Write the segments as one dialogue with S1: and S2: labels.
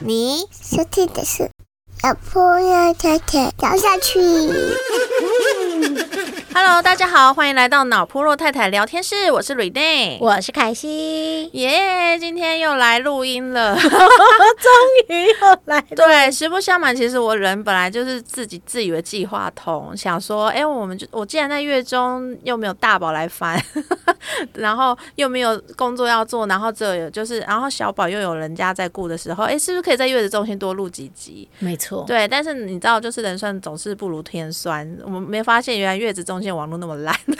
S1: 你收听的是小朋友太太聊下去。
S2: Hello，大家好，欢迎来到脑波弱太太聊天室，我是 Rene。
S3: 我是凯西，
S2: 耶今天又来录音了。
S3: 终于又来了。
S2: 对，实不相瞒，其实我人本来就是自己自以为计划通，想说，哎、我们就我既然在月中又没有大宝来烦，然后又没有工作要做，然后这有就是，然后小宝又有人家在顾的时候，哎、是不是可以在月子中心多录几集？
S3: 没错，
S2: 对，但是你知道，就是人算总是不如天算。我们没发现，原来月子中心网络那么烂，根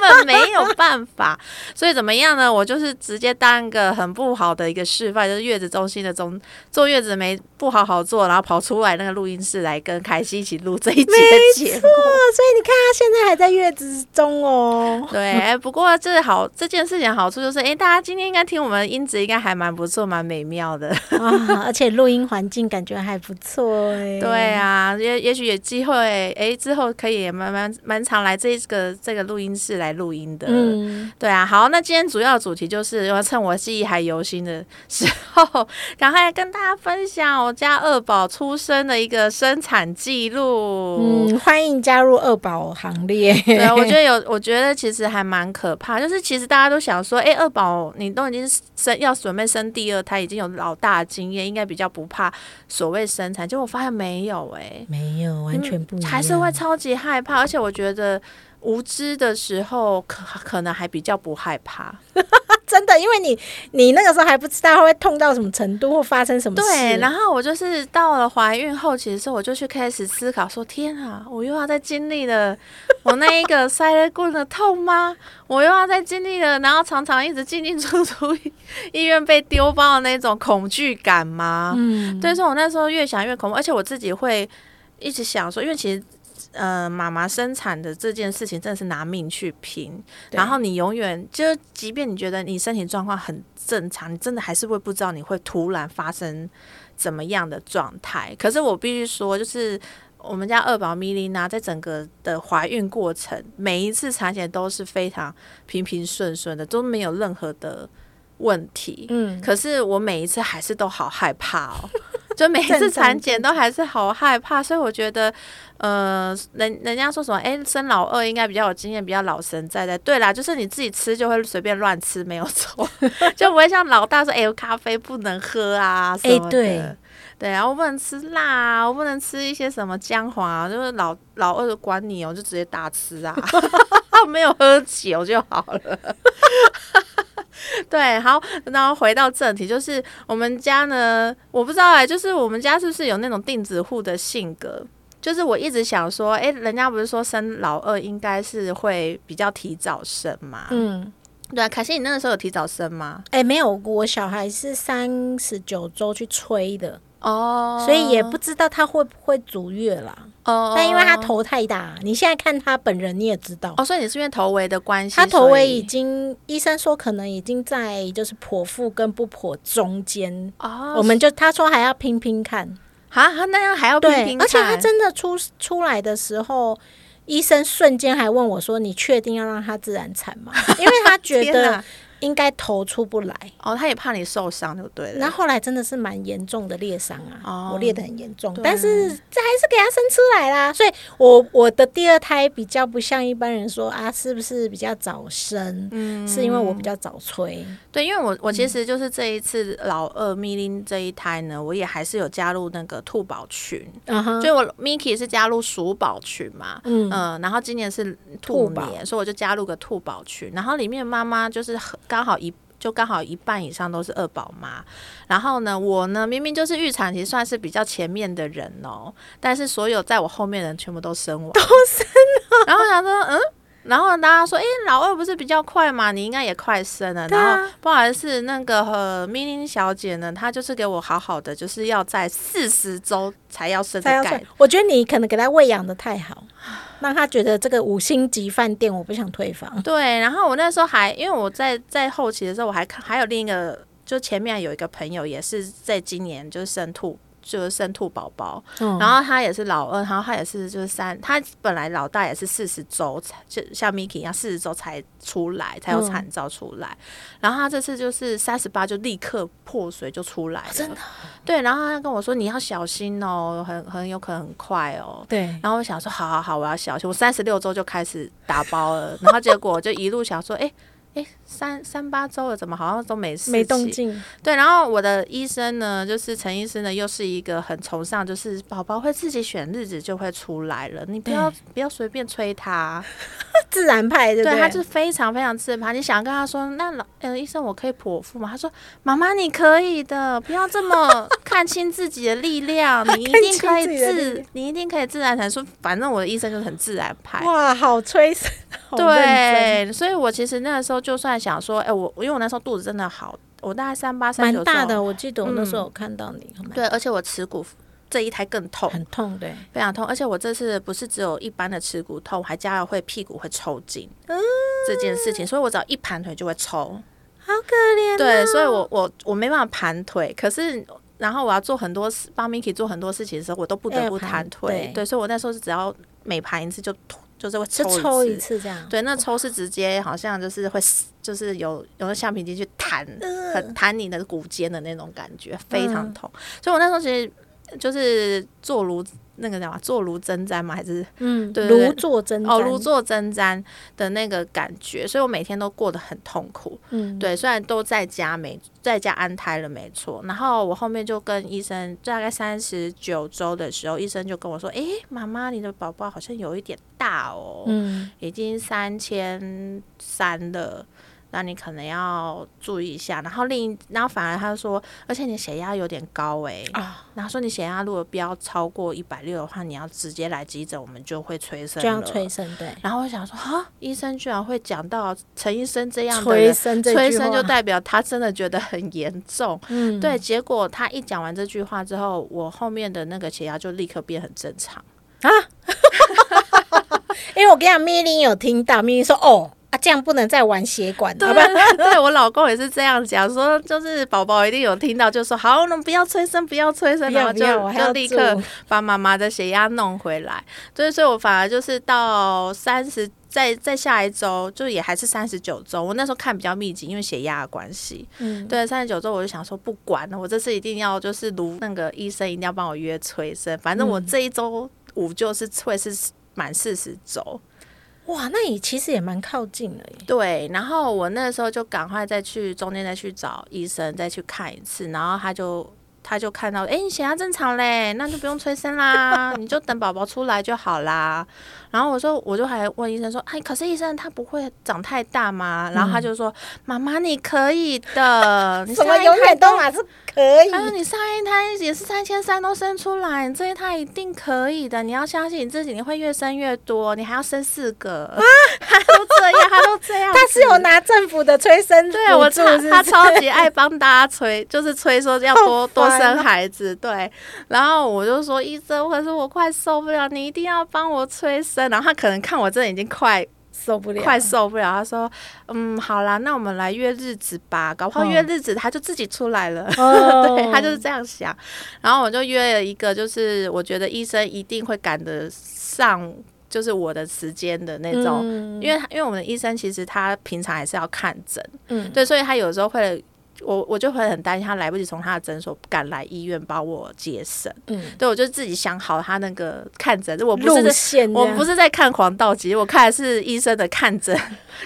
S2: 本没有办法。所以怎么样呢？我就是直接当一个很不好的一个示范，就是月子中心的中坐月子没不好好做，然后跑出来那个录音室来跟凯西一起录这一节节目。
S3: 错，所以你看他现在还在月子中哦。
S2: 对，哎，不过这好这件事情好处就是，哎，大家今天应该听我们的音质应该还蛮不错，蛮美妙的。
S3: 啊，而且录音环境感觉还不错哎。
S2: 对啊，也也许有机会，哎，之后可以也蛮蛮蛮常来这个这个录音室来录音的。
S3: 嗯，
S2: 对啊，好，那今天主要主题就是要趁我记忆还犹新的时候，赶快来跟大家分享我家二宝出生的一个生产记录。
S3: 嗯，欢迎加入二宝行列。
S2: 对啊，我觉得有，我觉得其实还蛮可怕。就是其实大家都想说，哎，二宝你都已经生要准备生第二胎，已经有老大经验，应该比较不怕所谓生产。结果我发现没有、哎，
S3: 没有，完全不一样，
S2: 还是会超级害怕，而且我觉得无知的时候可可能还比较不害怕。
S3: 真的，因为你你那个时候还不知道会痛到什么程度，或发生什么事。
S2: 对，然后我就是到了怀孕后期的时候，我就去开始思考说：天啊，我又要再经历了我那一个塞了棍的痛吗？我又要再经历了，然后常常一直进进出出医院被丢包的那种恐惧感吗？
S3: 嗯，
S2: 所以说我那时候越想越恐怖，而且我自己会一直想说，因为其实。呃，妈妈生产的这件事情真的是拿命去拼，然后你永远就，即便你觉得你身体状况很正常，你真的还是会不知道你会突然发生怎么样的状态。可是我必须说，就是我们家二宝米莉娜在整个的怀孕过程，每一次产检都是非常平平顺顺的，都没有任何的问题。
S3: 嗯，
S2: 可是我每一次还是都好害怕哦，就每一次产检都还是好害怕，所以我觉得，呃，人人家说什么，哎、生老二应该比较有经验，比较老神在在。对啦，就是你自己吃就会随便乱吃，没有错，就不会像老大说，哎、咖啡不能喝啊什么的。
S3: 哎对
S2: 对啊，我不能吃辣啊，我不能吃一些什么姜黄啊，就是老老二管你哦，就直接大吃啊，没有喝酒就好了。对，好，然后回到正题，就是我们家呢，我不知道哎、就是我们家是不是有那种钉子户的性格？就是我一直想说，哎、人家不是说生老二应该是会比较提早生嘛？
S3: 嗯，
S2: 对啊，凯西，你那个时候有提早生吗？
S3: 哎，没有，我小孩是三十九周去催的，
S2: 哦
S3: 所以也不知道他会不会足月啦。
S2: 哦
S3: 但因为他头太大，你现在看他本人你也知道，
S2: 哦，所以你是因为头围的关系，
S3: 他头围已经，医生说可能已经在就是剖腹跟不剖中间，
S2: 哦，
S3: 我们就他说还要拼拼看，
S2: 啊，他那样还要拼
S3: 对，
S2: 拼
S3: 而且他真的出出来的时候，医生瞬间还问我说：“你确定要让他自然产吗？”因为他觉 得
S2: 哪
S3: 应该头出不来。
S2: 哦，他也怕你受伤，就对了。
S3: 那后来真的是蛮严重的裂伤啊，
S2: 哦
S3: 我裂得很严重，但是这还是给他生出来啦。所以我我的第二胎比较不像一般人说啊，是不是比较早生？
S2: 嗯
S3: 是因为我比较早催。
S2: 对，因为我我其实就是这一次老二咪林这一胎呢，我也还是有加入那个兔宝群，
S3: 嗯哼，
S2: 就我 Miki 是加入鼠宝群嘛，
S3: 嗯
S2: 嗯、然后今年是兔年，所以我就加入个兔宝群，然后里面妈妈就是很刚好一。就刚好一半以上都是二宝妈，然后呢，我呢明明就是预产期算是比较前面的人哦，但是所有在我后面的人全部都生完，都生了。然后我想说，嗯，然后大家说，诶，老二不是比较快嘛，你应该也快生了。
S3: 啊
S2: 然后不好意思，那个呃，咪玲小姐呢，她就是给我好好的，就是要在四十周才要生
S3: 我觉得你可能给她喂养的太好，让她觉得这个五星级饭店我不想退房。
S2: 对，然后我那时候还因为我在在后期的时候，我还看还有另一个，就前面有一个朋友也是在今年就是生兔就是生兔宝宝，
S3: 嗯
S2: 然后他也是老二，然后他也是就是三，他本来老大也是四十周才，就像 Miki 一样四十周才出来，才有
S3: 嗯
S2: 产兆出来。然后他这次就是三十八就立刻破水就出来了，
S3: 真的
S2: 对。然后他跟我说你要小心哦，很很有可能很快哦。
S3: 对，
S2: 然后我想说，好好好，我要小心。我三十六周就开始打包了，然后结果就一路想说，哎、哎，三三八周了，怎么好像都没事？
S3: 没动。静，
S2: 对，然后我的医生呢，就是陈医生呢，又是一个很崇尚，就是宝宝会自己选日子就会出来了，你不要不要随便催他。
S3: 自然派，对对？
S2: 他就是非常非常自怕。你想跟他说，那老呃医生，我可以剖腹吗？他说，妈妈你可以的，不要这么 看清自己的力量，你一定可以
S3: 自
S2: 你一定可以自然产出。反正我的医生就是很自然派。
S3: 哇，好催生，好，
S2: 对，所以我其实那个时候就算想说，哎、我因为我那时候肚子真的好，我大概三八三九
S3: 蛮大的。我记得我那时候看到你，蛮
S2: 对，而且我耻骨这一胎更痛，
S3: 很痛，对，
S2: 非常痛。而且我这次不是只有一般的耻骨痛，我还加了会屁股会抽筋、
S3: 嗯
S2: 这件事情，所以我只要一盘腿就会抽。
S3: 好可怜、哦。
S2: 对，所以我我我没办法盘腿，可是。然后我要做很多事，帮 Miki 做很多事情的时候，我都不得不
S3: 要盘
S2: 盘腿。
S3: 对
S2: 对，所以我那时候是只要每盘一次就就是会
S3: 就
S2: 抽
S3: 抽
S2: 一
S3: 一次这样，
S2: 对，那抽是直接好像就是会，就是有有那橡皮筋去弹，
S3: 嗯
S2: 很弹你的骨尖的那种感觉，非常痛。所以我那时候其实就是坐如那个叫什么，坐如针毡吗，还是
S3: 嗯，
S2: 对
S3: 如坐针，
S2: 哦如坐针毡的那个感觉，所以我每天都过得很痛苦。
S3: 嗯，
S2: 对，虽然都在家没在家安胎了，没错。然后我后面就跟医生，大概三十九周的时候，医生就跟我说：“诶，妈妈，你的宝宝好像有一点大哦。”
S3: 嗯，
S2: 已经三千三了，那你可能要注意一下。然后另一，然后反而他说，而且你血压有点高诶、
S3: 啊，
S2: 然后说你血压如果不要超过一百六的话，你要直接来急诊，我们就会催生
S3: 这样催生，对，
S2: 然后我想说，哈，医生居然会讲到陈医生这样的
S3: 催，生这
S2: 催生就代表他真的觉得很严重。
S3: 嗯，
S2: 对，结果他一讲完这句话之后，我后面的那个血压就立刻变很正常啊。
S3: 因为我跟你讲，咪琳有听到，咪琳说哦。啊，这样不能再玩血管好吧？
S2: 对，我老公也是这样讲，说就是宝宝一定有听到，就说好，那不要催生，不要催生，然后就就立刻把妈妈的血压弄回来。对，所以我反而就是到三十，在在下一周，就也还是三十九周。我那时候看比较密集，因为血压的关系。
S3: 嗯，
S2: 对，三十九周我就想说不管了，我这次一定要就是如那个医生一定要帮我约催生，反正我
S3: 嗯
S2: 这一周五就是会是满四十周。
S3: 哇，那你其实也蛮靠近的耶。
S2: 对，然后我那时候就赶快再去中间再去找医生再去看一次，然后他就他就看到，哎，你血压正常嘞，那就不用催生啦，你就等宝宝出来就好啦。然后我说，我就还问医生说，哎，可是医生他不会长太大吗？然后他就说，妈妈你可以的，你
S3: 什么永远都嘛是可以
S2: 他说：“你上一胎也是三千三都生出来，你这一胎一定可以的。你要相信你自己，你会越生越多，你还要生四个啊。他都这样，他都这样子。
S3: 他是有拿政府的催生
S2: 对我超
S3: 补助是不是
S2: 他超级爱帮大家催，就是催说要多
S3: 好
S2: 多生
S3: 哦
S2: 孩子。对，然后我就说医生，可是我快受不了，你一定要帮我催生。然后他可能看我这已经快
S3: 受不了，
S2: 快受不了，他说：嗯，好啦，那我们来约日子吧，搞不好
S3: 嗯
S2: 约日子他就自己出来了。
S3: 哦。
S2: 对他就是这样想，然后我就约了一个，就是我觉得医生一定会赶得上，就是我的时间的那种，
S3: 嗯。
S2: 因为因为我们的医生其实他平常还是要看诊，
S3: 嗯。
S2: 对，所以他有时候会。我我就会很担心他来不及从他的诊所赶来医院帮我接生，
S3: 嗯
S2: 对我就自己想好他那个看诊，我不是在我不是在看黄道吉，我看的是医生的看诊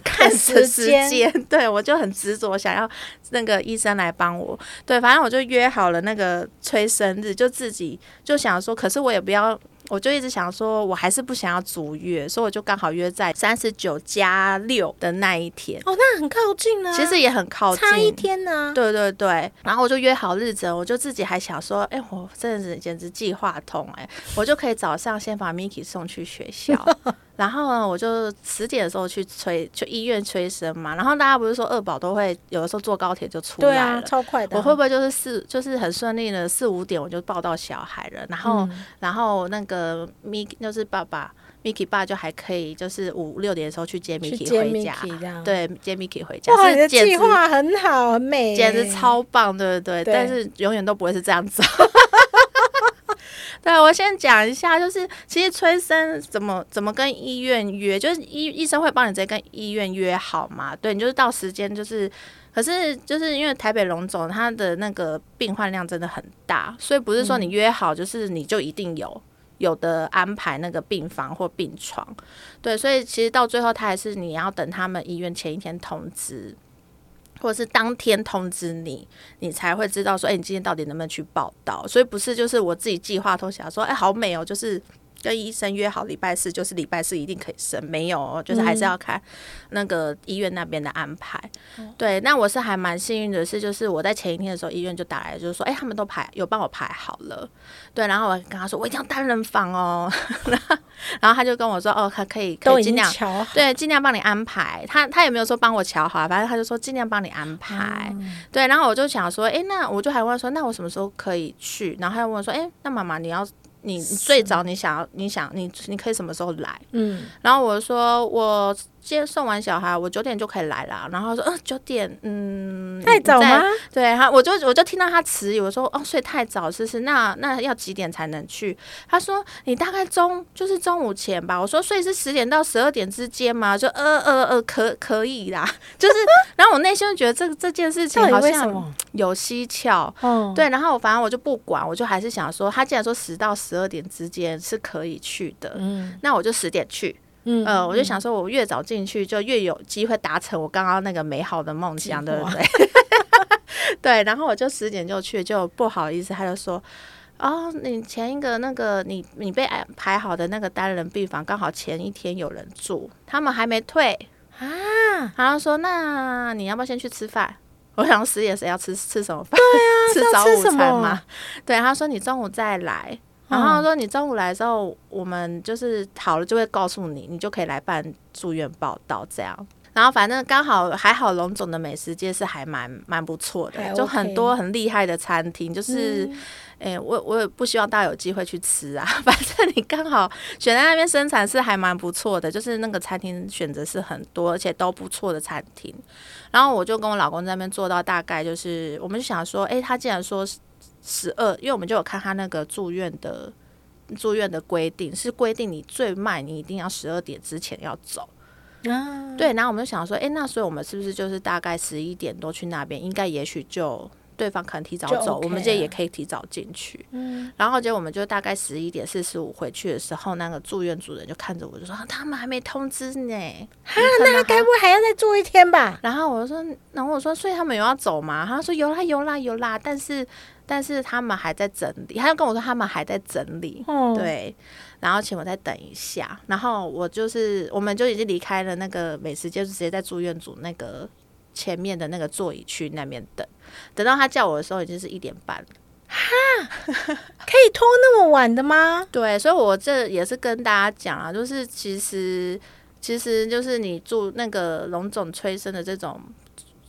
S2: 看诊
S3: 时间。
S2: 对我就很执着，想要那个医生来帮我。对，反正我就约好了那个催生日，就自己就想说，可是我也不要。我就一直想说，我还是不想要足月，所以我就刚好约在三十九加六的那一天，
S3: 哦，那很靠近啊，
S2: 其实也很靠近，
S3: 差一天呢。
S2: 对对对，然后我就约好日子，我就自己还想说，哎、我真的是简直计划通哎、我就可以早上先把 Miki 送去学校，然后呢，我就十点的时候去催，去医院催生嘛。然后大家不是说二宝都会有的时候坐高铁就出
S3: 对啊，
S2: 来。
S3: 超快的啊。
S2: 我会不会就是四，就是很顺利的四五点我就抱到小孩了，然后、
S3: 嗯
S2: 然后那个 Miki 就是爸爸 Miki 爸就还可以，就是五六点的时候去接 Miki
S3: 接
S2: 回家？对，接 Miki 回家，
S3: 哇，你的计划很好，很美，
S2: 简直超棒，对不对？
S3: 对
S2: 但是永远都不会是这样走。我先讲一下，就是其实催生怎么怎么跟医院约，就是医医生会帮你直接跟医院约好嘛。对你就是到时间就是，可是就是因为台北龙总他的那个病患量真的很大，所以不是说你约好就是你就一定有。有的安排那个病房或病床，对，所以其实到最后，他还是你要等他们医院前一天通知，或者是当天通知你，你才会知道说，哎、你今天到底能不能去报道？所以不是就是我自己计划都想说，哎、好美哦，就是跟医生约好礼拜四，就是礼拜四一定可以生，没有哦，就是还是要看那个医院那边的安排。对，那我是还蛮幸运的是，就是我在前一天的时候，医院就打来，就是说，哎、他们都排有帮我排好了。对，然后我跟他说，我一定要单人房哦。然后他就跟我说，哦，他可以可以尽量，对，尽量帮你安排。他他也没有说帮我瞧好啊，反正他就说尽量帮你安排。对，然后我就想说，哎，那我就还问说，那我什么时候可以去？然后他又问说，哎，那妈妈你要你你最早你想要你想你你可以什么时候来？
S3: 嗯，
S2: 然后我说我今天送完小孩，我九点就可以来啦。然后他说，呃，九点，嗯，
S3: 太早吗？
S2: 对他，我就我就听到他迟疑，我说哦，睡太早，是不是？那那要几点才能去？他说你大概中就是中午前吧。我说所以是十点到十二点之间吗？就呃呃呃，可可以啦，就是。然后我内心就觉得这个这件事情好像？有蹊跷。
S3: 哦，
S2: 对，然后我反正我就不管，我就还是想说，他既然说十到十二点之间是可以去的，
S3: 嗯
S2: 那我就十点去。
S3: 嗯
S2: 呃，我就想说，我越早进去，就越有机会达成我刚刚那个美好的梦想，对不对？对，然后我就十点就去，就不好意思，他就说。哦，你前一个那个你你被安排好的那个单人病房，刚好前一天有人住，他们还没退
S3: 啊，
S2: 然后说那你要不要先去吃饭？我想十点谁要吃吃什么饭？对啊，吃早午餐嘛。对，他说你中午再来。然后说你中午来的时候，我们就是好了就会告诉你，你就可以来办住院报道这样。然后反正刚好还好，龙总的美食街是还蛮蛮不错的，就很多很厉害的餐厅，就是。哎、我我也不希望大家有机会去吃啊。反正你刚好选在那边生产是还蛮不错的，就是那个餐厅选择是很多，而且都不错的餐厅。然后我就跟我老公在那边做到大概就是，我们就想说，哎、他既然说十二，因为我们就有看他那个住院的住院的规定，是规定你最慢你一定要十二点之前要走。
S3: 啊，
S2: 对，然后我们就想说，哎、那所以我们是不是就是大概十一点多去那边，应该也许就对方可能提早走
S3: ，OK
S2: 我们这也可以提早进去。
S3: 嗯，
S2: 然后结果我们就大概十一点四十五回去的时候，那个住院主任就看着我就说、啊他们还没通知呢。
S3: 哈，那该不会还要再住一天吧？
S2: 然后我就说，然后我说，所以他们有要走吗？他说有啦有啦有啦，但是但是他们还在整理。他就跟我说他们还在整理。
S3: 哦，
S2: 对，然后请我再等一下，然后我就是，我们就已经离开了那个美食街，就直接在住院组那个前面的那个座椅区那边等，等到他叫我的时候已经是一点半了。
S3: 可以拖那么晚的吗？
S2: 对，所以我这也是跟大家讲啊，就是其实其实就是你住那个龙总催生的这种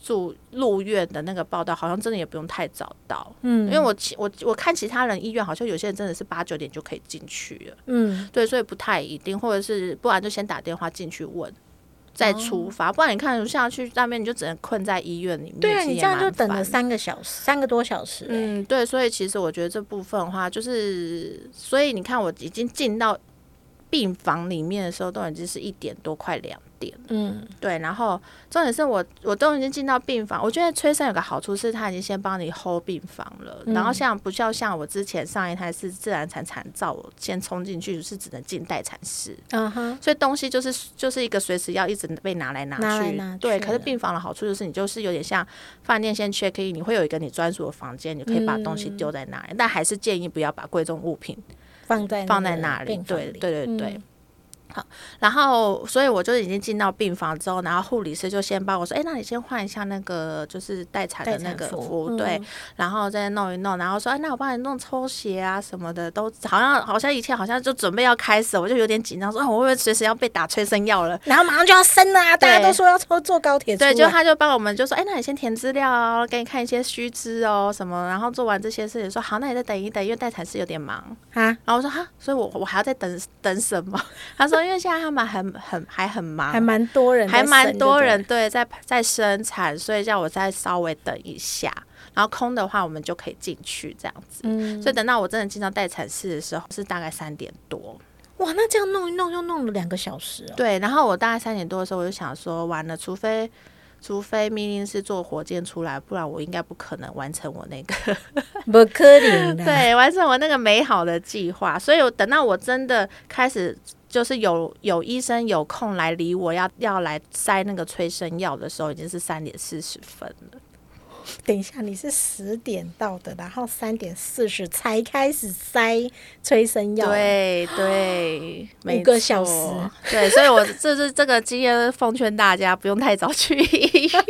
S2: 住入院的那个报道，好像真的也不用太早到。
S3: 嗯。
S2: 因为我其我我看其他人医院好像有些人真的是八九点就可以进去了，
S3: 嗯，
S2: 对，所以不太一定，或者是不然就先打电话进去问，再出发，不然你看下去那边你就只能困在医院里面，
S3: 对你这样就等了三个小时，三个多小时、欸，
S2: 嗯，对，所以其实我觉得这部分的话，就是所以你看，我已经进到病房里面的时候，都已经是一点多，快两点。
S3: 嗯，
S2: 对，然后重点是我我都已经进到病房，我觉得催生有个好处是，他已经先帮你 hold 病房了。然后像不像像我之前上一胎是自然产产照，我先冲进去是只能进待产室，
S3: 嗯哼，
S2: 所以东西就是就是一个随时要一直被拿来拿去。
S3: 拿来拿
S2: 对，可是病房的好处就是你就是有点像饭店先 check in，你会有一个你专属的房间，你可以把东西丢在那里，但还是建议不要把贵重物品
S3: 放在
S2: 放
S3: 那个
S2: 在那里。对
S3: 里
S2: 对对对。
S3: 嗯
S2: 好，然后所以我就已经进到病房之后，然后护理师就先帮我说：“哎、那你先换一下那个就是待产的那个
S3: 服
S2: 服，对，
S3: 嗯
S2: 然后再弄一弄，然后说：哎、那我帮你弄抽血啊什么的，都好像好像一切好像就准备要开始，我就有点紧张，说：哦，我会不会随时要被打催生药了？
S3: 然后马上就要生了啊！大家都说要坐坐高铁，
S2: 对，就他就帮我们就说，哎、那你先填资料哦，给你看一些须知哦什么，然后做完这些事情，说好，那你再等一等，因为待产室有点忙。
S3: 啊，
S2: 然后我说哈，所以我我还要再等等什么？他说，因为现在他们很很还很忙，
S3: 还蛮多人
S2: 还，蛮多人对在在生产，所以叫我再稍微等一下。然后空的话我们就可以进去这样子。
S3: 嗯，
S2: 所以等到我真的进到待产室的时候，是大概三点多。
S3: 哇，那这样弄一弄又弄了两个小时哦。
S2: 对，然后我大概三点多的时候，我就想说，完了，除非除非命令是坐火箭出来，不然我应该不可能完成我那个
S3: 不可能的。
S2: 对，完成我那个美好的计划。所以我等到我真的开始，就是有有医生有空来理我要要来塞那个催生药的时候，已经是三点四十分了。
S3: 等一下，你是十点到的，然后三点四十才开始塞催生药。，
S2: 对对，五
S3: 个小时。
S2: 对，所以我这是这个经验，奉劝大家不用太早去医院。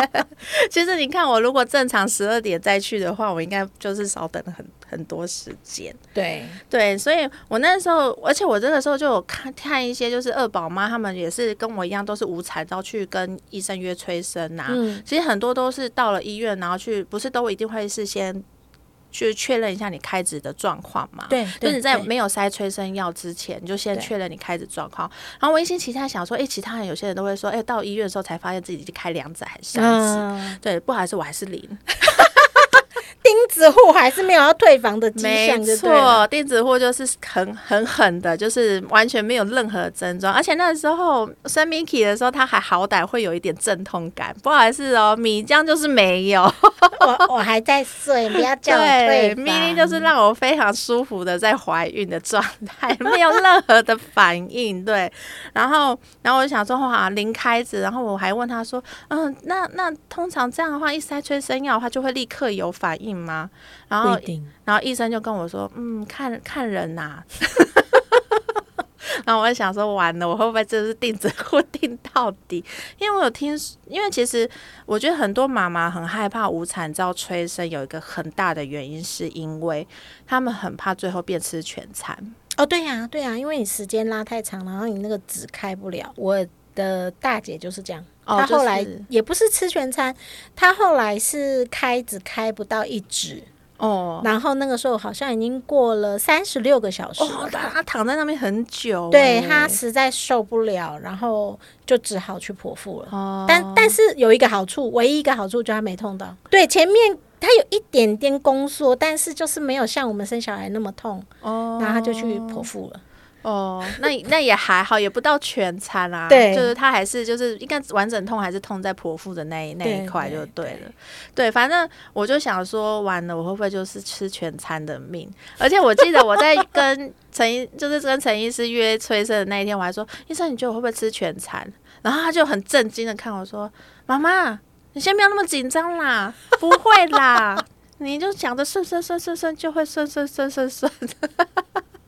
S2: 其实你看，我如果正常十二点再去的话，我应该就是少等很很多时间。
S3: 对，
S2: 对，所以我那时候，而且我这个时候就有看看一些，就是二宝妈，他们也是跟我一样，都是无产到去跟医生约催生呐、
S3: 嗯，
S2: 其实很多都是到了医院，然后去，不是都一定会是先去确认一下你开指的状况嘛？。
S3: 对，
S2: 就是你在没有塞催生药之前，你就先确认你开指状况。然后我一心期待想说，哎、其他人有些人都会说，哎、到医院的时候才发现自己已经开两指还是三指。
S3: 嗯，
S2: 对，不好意思，我还是零。
S3: 钉子户还是没有要退房的迹
S2: 没
S3: 象，就对了。
S2: 错，电子户就是很很狠的，就是完全没有任何症状，而且那时候生 Miki 的时候，他还好歹会有一点阵痛感。不好意思哦，米浆就是没有。
S3: 我我还在睡，不要叫我退
S2: 对
S3: 房。
S2: ，mini 就是让我非常舒服的在怀孕的状态，没有任何的反应。对，然后然后我就想说，哇，零开子，然后我还问他说，嗯，那那通常这样的话，一塞催生药，它就会立刻有反应吗？然后。然后医生就跟我说，嗯，看看人呐、然后我就想说，完了，我会不会真的是定子户定到底？因为我有听，因为其实我觉得很多妈妈很害怕无产照催生，有一个很大的原因是因为他们很怕最后变吃全餐。
S3: 哦，对呀、对呀、因为你时间拉太长，然后你那个纸开不了。我的大姐就是这样，
S2: 哦
S3: 她后来
S2: 就是
S3: 也不是吃全餐，他后来是开只开不到一指，
S2: 哦
S3: 然后那个时候好像已经过了三十六个小时了
S2: 哦，他他躺在那边很久欸，
S3: 对他实在受不了，然后就只好去剖腹了。
S2: 哦，
S3: 但但是有一个好处，唯一一个好处就是他没痛到。对，前面他有一点点宫缩，但是就是没有像我们生小孩那么痛，
S2: 哦，
S3: 然后他就去剖腹了。
S2: 哦，那那也还好，也不到全餐啊。
S3: 对
S2: 就是他还是就是应该完整痛还是痛在剖腹的那一那一块就
S3: 对
S2: 对了。对，反正我就想说，完了我会不会就是吃全餐的命？而且我记得我在跟陈医，就是跟陈医师约催生的那一天，我还说，医生你觉得我会不会吃全餐？然后他就很震惊的看我说，妈妈，你先不要那么紧张啦，不会啦。你就想着顺顺顺顺顺就会顺顺顺顺顺。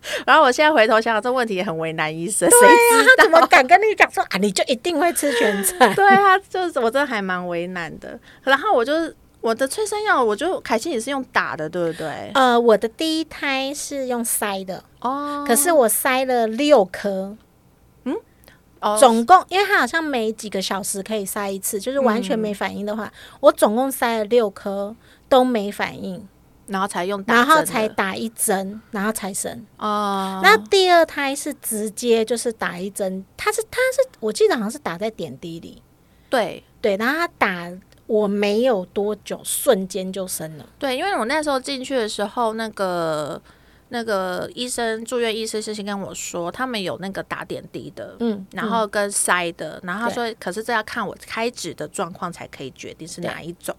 S2: 然后我现在回头想想，这问题也很为难医生，谁知
S3: 他怎么敢跟你讲说啊？你就一定会吃全餐？
S2: 对啊，就是我真的还蛮为难的。然后我就是我的催生药，我就凯西也是用打的，对不对？
S3: 呃，我的第一胎是用塞的，
S2: 哦
S3: 可是我塞了六颗，
S2: 哦
S3: 总共因为它好像每几个小时可以塞一次，就是完全没反应的话，我总共塞了六颗都没反应，
S2: 然后才用打
S3: 然后才打一针，然后才生。
S2: 哦。
S3: 那第二胎是直接就是打一针，他是他是我记得好像是打在点滴里，
S2: 对
S3: 对，然后他打我没有多久，瞬间就生了。
S2: 对，因为我那时候进去的时候，那个那个医生住院医师是先跟我说，他们有那个打点滴的。
S3: 嗯，
S2: 然后跟塞的，然后他说，可是这要看我开指的状况才可以决定是哪一种。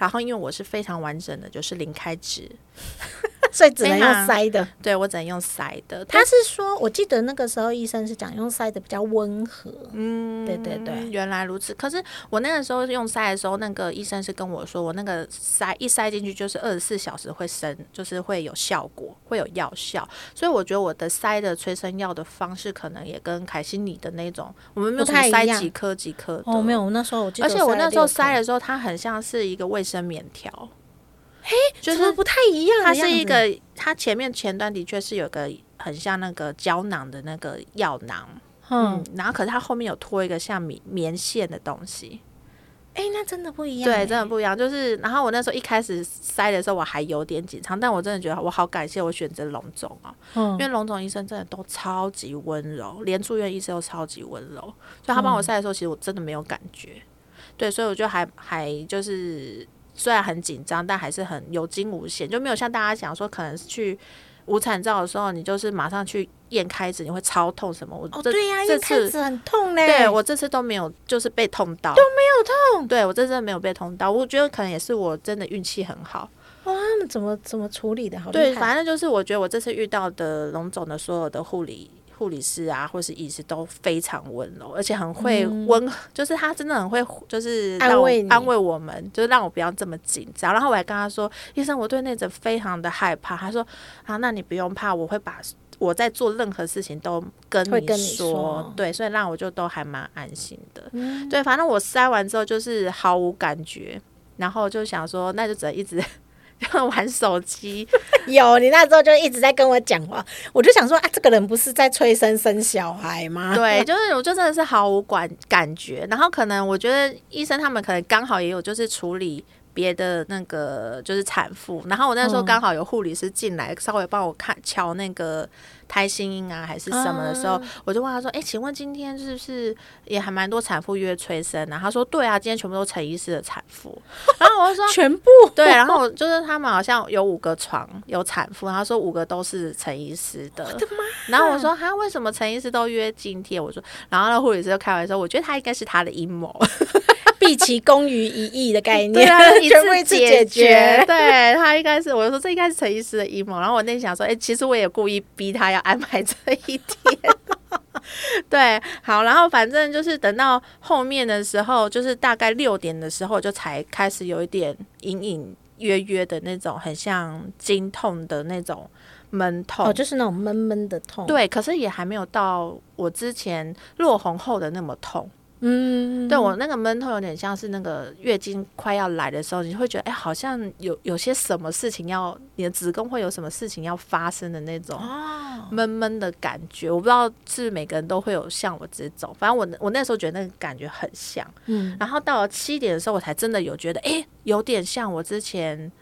S2: 然后因为我是非常完整的，就是零开指，
S3: 所以只能用塞的。
S2: 对我只能用塞的。
S3: 他是说，我记得那个时候医生是讲用塞的比较温和。
S2: 嗯，
S3: 对对对
S2: 原来如此。可是我那个时候用塞的时候，那个医生是跟我说，我那个塞一塞进去就是二十四小时会生，就是会有效果，会有药效。所以我觉得我的塞的催生药的方式，可能也跟凯西你的那种，我们没有塞几颗几颗的。
S3: 哦，没有，我那时候我记得，
S2: 而且我那时候塞的时候，它很像是一个卫生棉条，嘿，就是
S3: 不太一样
S2: 它。是一个，它前面前端的确是有个很像那个胶囊的那个药囊，
S3: 嗯
S2: 嗯，，然后可是它后面有拖一个像棉棉线的东西，
S3: 哎、那真的不一样欸。
S2: 对，真的不一样。就是，然后我那时候一开始塞的时候，我还有点紧张，但我真的觉得我好感谢我选择龙总啊，
S3: 嗯
S2: 因为龙总医生真的都超级温柔，连住院医生都超级温柔，所以他帮我塞的时候，其实我真的没有感觉。对，所以我就还还就是虽然很紧张，但还是很有惊无险，就没有像大家讲说，可能是去无产照的时候，你就是马上去验开指，你会超痛什么。我
S3: 哦，对呀、因
S2: 这
S3: 为开
S2: 次
S3: 始很痛嘞。
S2: 对我这次都没有，就是被痛到，都没
S3: 有痛。
S2: 对我这次没有被痛到，我觉得可能也是我真的运气很好。
S3: 哇，他们怎么怎么处理的？好厉
S2: 对，反正就是我觉得我这次遇到的龙总的所有的护理护理师啊，或是医师都非常温柔，而且很会温，就是他真的很会，就是
S3: 安慰
S2: 安慰我们，就是让我不要这么紧张。然后我还跟他说，医生，我对那诊非常的害怕。他说啊，那你不用怕，我会把。我在做任何事情都跟
S3: 你
S2: 说，对，所以让我就都还蛮安心的。
S3: 嗯
S2: 对，反正我塞完之后就是毫无感觉，然后就想说，那就只能一直 玩手机，
S3: 有你那时候就一直在跟我讲话，我就想说啊，这个人不是在催生生小孩吗？
S2: 对，就是我就真的是毫无管感觉，然后可能我觉得医生他们可能刚好也有就是处理别的那个就是产妇，然后我那时候
S3: 嗯
S2: 刚好有护理师进来稍微帮我看瞧那个胎心音啊还是什么的时候，
S3: 啊
S2: 我就问他说：“哎、请问今天是不是也还蛮多产妇约催生啊？”他说：“对啊，今天全部都陈医师的产妇。”然后我就说：“
S3: 全部
S2: 对，然后就是他们好像有五个床有产妇，他说五个都是陈医师的。然后我说他，为什么陈医师都约今天？我说，然后那护理师就开玩笑，我觉得他应该是他的阴谋，
S3: 毕其功于一役的概念，
S2: 对啊，一
S3: 次解决。
S2: 对他应该是，我就说这应该是陈医师的阴谋。然后我内心想说，哎、其实我也故意逼他要安排这一天。对，好，然后反正就是等到后面的时候，就是大概六点的时候，就才开始有一点隐隐约约的那种，很像经痛的那种闷痛。
S3: 哦，就是那种闷闷的痛。，
S2: 对，可是也还没有到我之前落红后的那么痛。
S3: 嗯，
S2: 对我那个闷痛有点像是那个月经快要来的时候，你会觉得哎、好像有有些什么事情要，你的子宫会有什么事情要发生的那种
S3: 哦，
S2: 闷闷的感觉。我不知道是每个人都会有像我这种，反正我我那时候觉得那个感觉很像。
S3: 嗯，
S2: 然后到了七点的时候，我才真的有觉得，哎、有点像我之前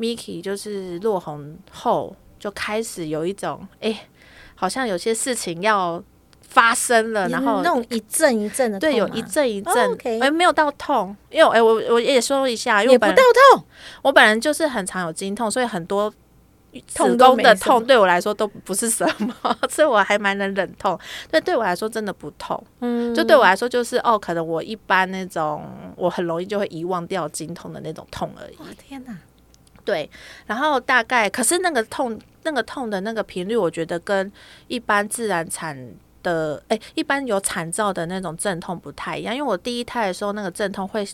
S2: Miki 就是落红后就开始有一种，哎、好像有些事情要发生了，然后
S3: 那种一阵一阵的痛
S2: 对，有一阵一
S3: 哦
S2: 阵哎、没有到痛，因为哎、我我也说一下，因为我本
S3: 也不到痛，
S2: 我本人就是很常有经痛，所以很多
S3: 痛
S2: 子宫的痛对我来说都不是什么，所以我还蛮能忍痛。对，对我来说真的不痛，
S3: 嗯，
S2: 就对我来说就是哦，可能我一般那种我很容易就会遗忘掉经痛的那种痛而已。
S3: 哇天哪，
S2: 对，然后大概可是那个痛，那个痛的那个频率，我觉得跟一般自然产的，哎，一般有产兆的那种阵痛不太一样。因为我第一胎的时候，那个阵痛会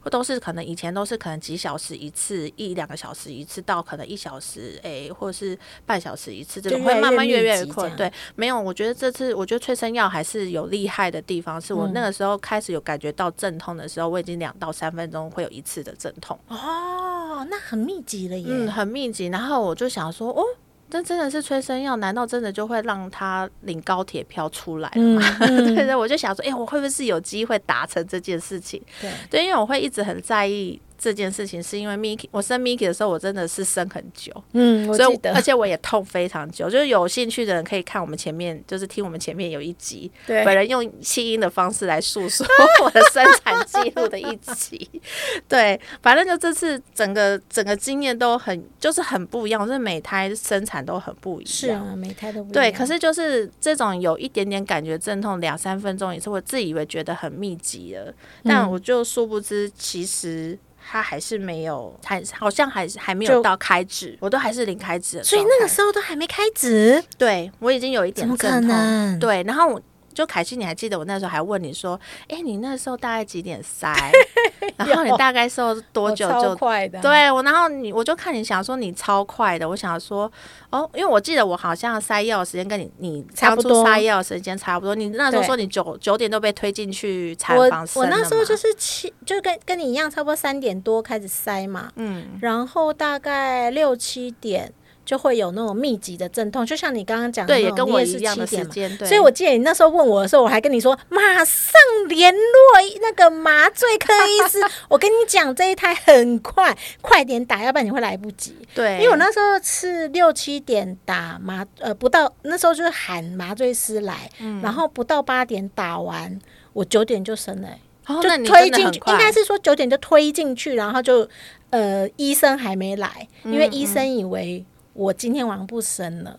S2: 会都是可能以前都是可能几小时一次，一两个小时一次，到可能一小时，哎，或者是半小时一次，这种
S3: 就
S2: 会慢慢
S3: 越
S2: 越越困。
S3: 密集这样
S2: 对，没有，我觉得这次我觉得催生药还是有厉害的地方，是我
S3: 嗯
S2: 那个时候开始有感觉到阵痛的时候，我已经两到三分钟会有一次的阵痛。
S3: 哦，那很密集了耶，
S2: 嗯，很密集。然后我就想说，哦，这真的是催生药，难道真的就会让他领高铁票出来了吗？
S3: 嗯，
S2: 对对，我就想说，哎、我会不会是有机会达成这件事情？
S3: 对，
S2: 对，因为我会一直很在意这件事情，是因为 Miki，我生 Miki 的时候，我真的是生很久，
S3: 嗯，我
S2: 所以
S3: 记得
S2: 而，且我也痛非常久。就是有兴趣的人可以看我们前面，就是听我们前面有一集，
S3: 对
S2: 本人用气音的方式来诉说我的生产记录的一集。对，反正就这次整个整个经验都很就是很不一样，就是每胎生产都很不一样。
S3: 是啊，每胎都不一样对，
S2: 可是就是这种有一点点感觉阵痛，两三分钟也是我自以为觉得很密集了，但
S3: 嗯
S2: 我就殊不知其实。它还是没有，还好像还是还没有到开指，我都还是零开指
S3: 所以。那个时候都还没开指，
S2: 对我已经有一点
S3: 怎么可
S2: 阵痛
S3: 能？
S2: 对，然后我就凯西，你还记得我那时候还问你说，哎、你那时候大概几点塞？然后你大概是多久
S3: 超
S2: 就？
S3: 快的，
S2: 对我，然后你我就看你想说你超快的，我想说哦，因为我记得我好像塞药的时间跟你你
S3: 差不多
S2: 塞药的时间差不多，你那时候说你九九点都被推进去产
S3: 我
S2: 房生
S3: 我那时候就是七，就跟跟你一样，差不多三点多开始塞嘛，
S2: 嗯
S3: 然后大概六七点就会有那种密集的阵痛，就像你刚刚讲的
S2: 对，也
S3: 那种，
S2: 跟我
S3: 你也是
S2: 一样的
S3: 七点嘛。
S2: 时间，
S3: 所以我记得你那时候问我的时候，我还跟你说马上联络那个麻醉科医师。我跟你讲，这一胎很快，快点打，要不然你会来不及。
S2: 对，
S3: 因为我那时候是六七点打麻，呃，不到那时候就是喊麻醉师来，
S2: 嗯
S3: 然后不到八点打完，我九点就生了就推进去，应该是说九点就推进去，然后就呃医生还没来，因为医生以为我今天晚上不生了，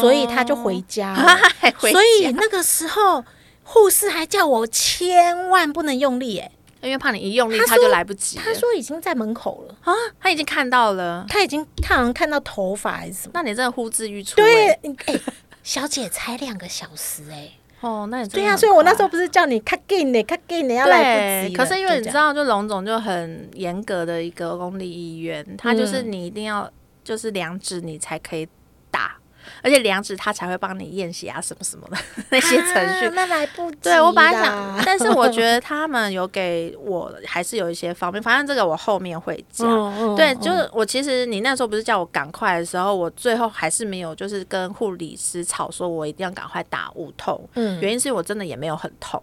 S3: 所以他就回家 所以那个时候护士还叫我千万不能用力、欸，
S2: 因为怕你一用力
S3: 他
S2: 他就来不及。
S3: 他说已经在门口了，
S2: 啊，他已经看到了，
S3: 他已经他好像看到头发还是什么。
S2: 那你真的呼之欲出、
S3: 对
S2: 欸。，
S3: 哎、小姐才两个小时哎、
S2: 哦，那你真
S3: 对呀、
S2: 的很
S3: 所以我那时候不是叫你看紧的，看紧呢要来不及。
S2: 可是因为你知道，就龙总就很严格的一个公立医院，他就是
S3: 嗯。
S2: 你一定要就是两指你才可以打，而且两指他才会帮你验血啊什么什么的 那些程序。
S3: 啊那来不及。
S2: 对我本来想，，但是我觉得 他们有给我还是有一些方便，反正这个我后面会讲。
S3: 嗯
S2: 对，就是我其实你那时候不是叫我赶快的时候，我最后还是没有就是跟护理师吵说，我一定要赶快打无痛。
S3: 嗯
S2: 原因是我真的也没有很痛。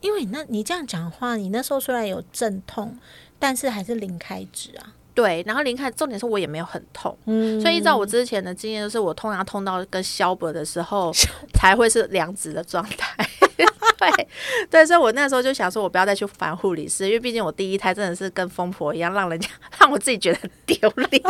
S3: 因为你那你这样讲话，你那时候虽然有阵痛，但是还是零开指啊。
S2: 对，然后您看重点是我也没有很痛，
S3: 嗯
S2: 所以依照我之前的经验，就是我通常痛到跟消薄的时候才会是两指的状态。对对，所以我那时候就想说，我不要再去烦护理师，因为毕竟我第一胎真的是跟疯婆一样，让人家 让我自己觉得很丢脸。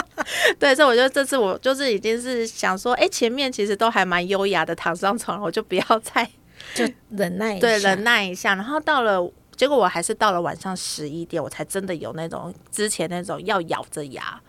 S2: 对，所以我觉得这次我就是已经是想说，哎，前面其实都还蛮优雅的躺上床了，我就不要再
S3: 就忍耐一
S2: 对
S3: 下
S2: 忍耐一下，然后到了。结果我还是到了晚上十一点，我才真的有那种之前那种要咬着牙